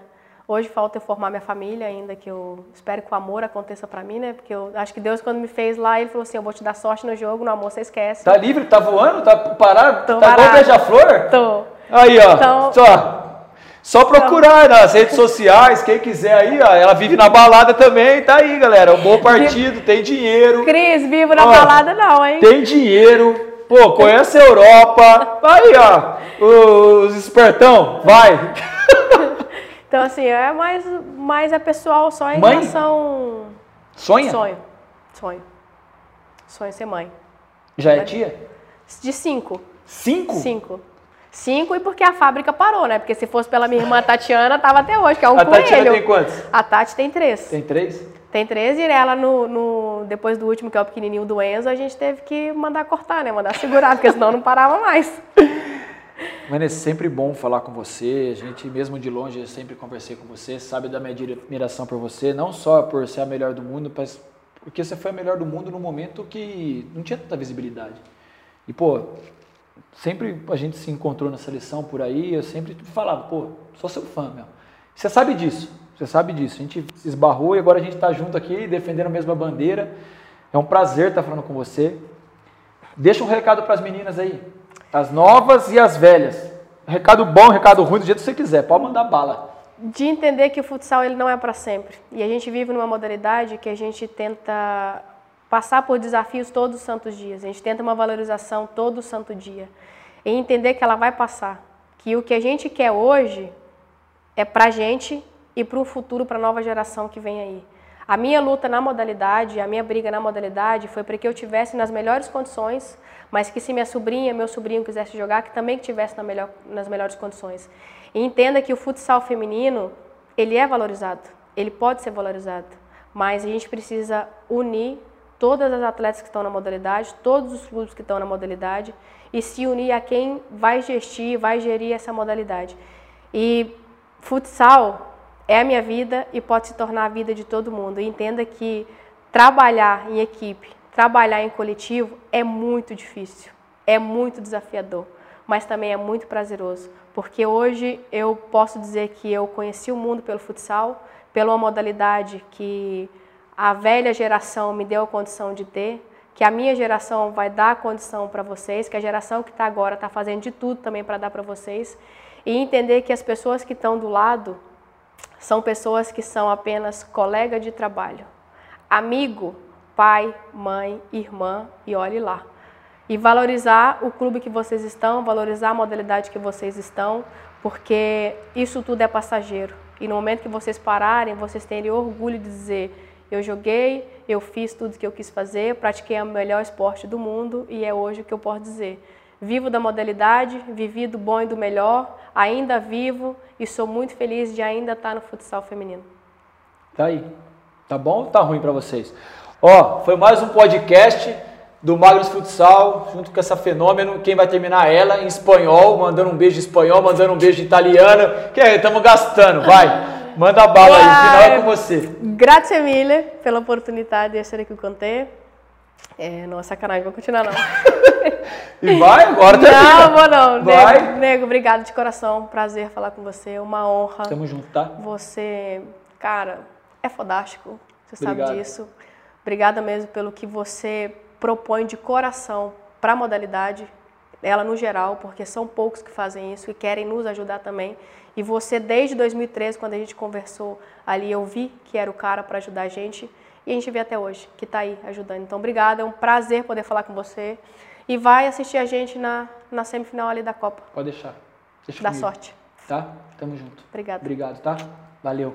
Hoje falta eu formar minha família ainda, que eu espero que o amor aconteça para mim, né? Porque eu acho que Deus, quando me fez lá, Ele falou assim: Eu vou te dar sorte no jogo, no amor você esquece. Tá livre? Tá voando? Tá parado? Tô tá igual beija-flor? Tô. Aí, ó. Então- Só. Só procurar nas redes sociais, quem quiser aí, ó. Ela vive na balada também, tá aí, galera. Um bom partido, tem dinheiro. Cris, vivo na Ó, balada não, hein? Tem dinheiro. Pô, conhece a Europa. Aí, ó. Os espertão, vai. Então, assim, é mais, mais é pessoal só em Mãe? relação. Sonha? Sonho. Sonho. Sonho ser mãe. Já é tia? De cinco. Cinco? Cinco. Cinco e porque a fábrica parou, né? Porque se fosse pela minha irmã Tatiana, tava até hoje, que é um A coelho. Tatiana tem quantos? A Tati tem três. Tem três? Tem três e ela, no, no- depois do último, que é o pequenininho do Enzo, a gente teve que mandar cortar, né? Mandar segurar, porque senão não parava mais. Mano, é sempre bom falar com você. A gente, mesmo de longe, eu sempre conversei com você. Sabe da minha admiração por você, não só por ser a melhor do mundo, mas porque você foi a melhor do mundo no momento que não tinha tanta visibilidade. E, pô, sempre a gente se encontrou na seleção por aí, eu sempre falava, pô, sou seu fã, meu. Você sabe disso, você sabe disso. A gente se esbarrou e agora a gente está junto aqui, defendendo a mesma bandeira. É um prazer estar falando com você. Deixa um recado para as meninas aí, as novas e as velhas. Recado bom, recado ruim, do jeito que você quiser, pode mandar bala. de entender que o futsal ele não é para sempre. E a gente vive numa modalidade que a gente tenta passar por desafios todos os santos dias. A gente tenta uma valorização todo santo dia. E entender que ela vai passar. Que o que a gente quer hoje é para a gente e para o futuro, para a nova geração que vem aí. A minha luta na modalidade, a minha briga na modalidade foi para que eu tivesse nas melhores condições, mas que se minha sobrinha, meu sobrinho quisesse jogar, que também tivesse na melhor, nas melhores condições. E entenda que o futsal feminino, ele é valorizado, ele pode ser valorizado, mas a gente precisa unir todas as atletas que estão na modalidade, todos os clubes que estão na modalidade e se unir a quem vai gestir, vai gerir essa modalidade. E futsal é a minha vida e pode se tornar a vida de todo mundo. E entenda que trabalhar em equipe, trabalhar em coletivo é muito difícil, é muito desafiador, mas também é muito prazeroso, porque hoje eu posso dizer que eu conheci o mundo pelo futsal, pela modalidade que a velha geração me deu a condição de ter, que a minha geração vai dar a condição para vocês, que a geração que está agora está fazendo de tudo também para dar para vocês, e entender que as pessoas que estão do lado são pessoas que são apenas colega de trabalho, amigo, pai, mãe, irmã e olhe lá. E valorizar o clube que vocês estão, valorizar a modalidade que vocês estão, porque isso tudo é passageiro. E no momento que vocês pararem, vocês terem orgulho de dizer: eu joguei, eu fiz tudo que eu quis fazer, pratiquei o melhor esporte do mundo e é hoje o que eu posso dizer. Vivo da modalidade, vivi do bom e do melhor, ainda vivo e sou muito feliz de ainda estar no futsal feminino. Tá aí. Tá bom ou tá ruim para vocês? Ó, foi mais um podcast do Magnus Futsal, junto com essa fenômeno. Quem vai terminar ela em espanhol, mandando um beijo em espanhol, mandando um beijo em italiano. Que estamos gastando, vai. Manda bala aí, o final é com você. Grazie mille pela oportunidade de estar aqui com te. É, não, sacanagem, vou continuar não. E vai agora, Não, vou não. Vai. Nego, nego, obrigado de coração. Prazer falar com você. Uma honra. Tamo junto, tá? Você, cara, é fodástico. Você Obrigado. sabe disso. Obrigada mesmo pelo que você propõe de coração para a modalidade, ela no geral, porque são poucos que fazem isso e querem nos ajudar também. E você, desde 2013, quando a gente conversou ali, eu vi que era o cara para ajudar a gente. E a gente vê até hoje, que está aí ajudando. Então, obrigada. É um prazer poder falar com você. E vai assistir a gente na, na semifinal ali da Copa. Pode deixar. Deixa Dá comigo, sorte. Tá? Tamo junto. Obrigada. Obrigado, tá? Valeu.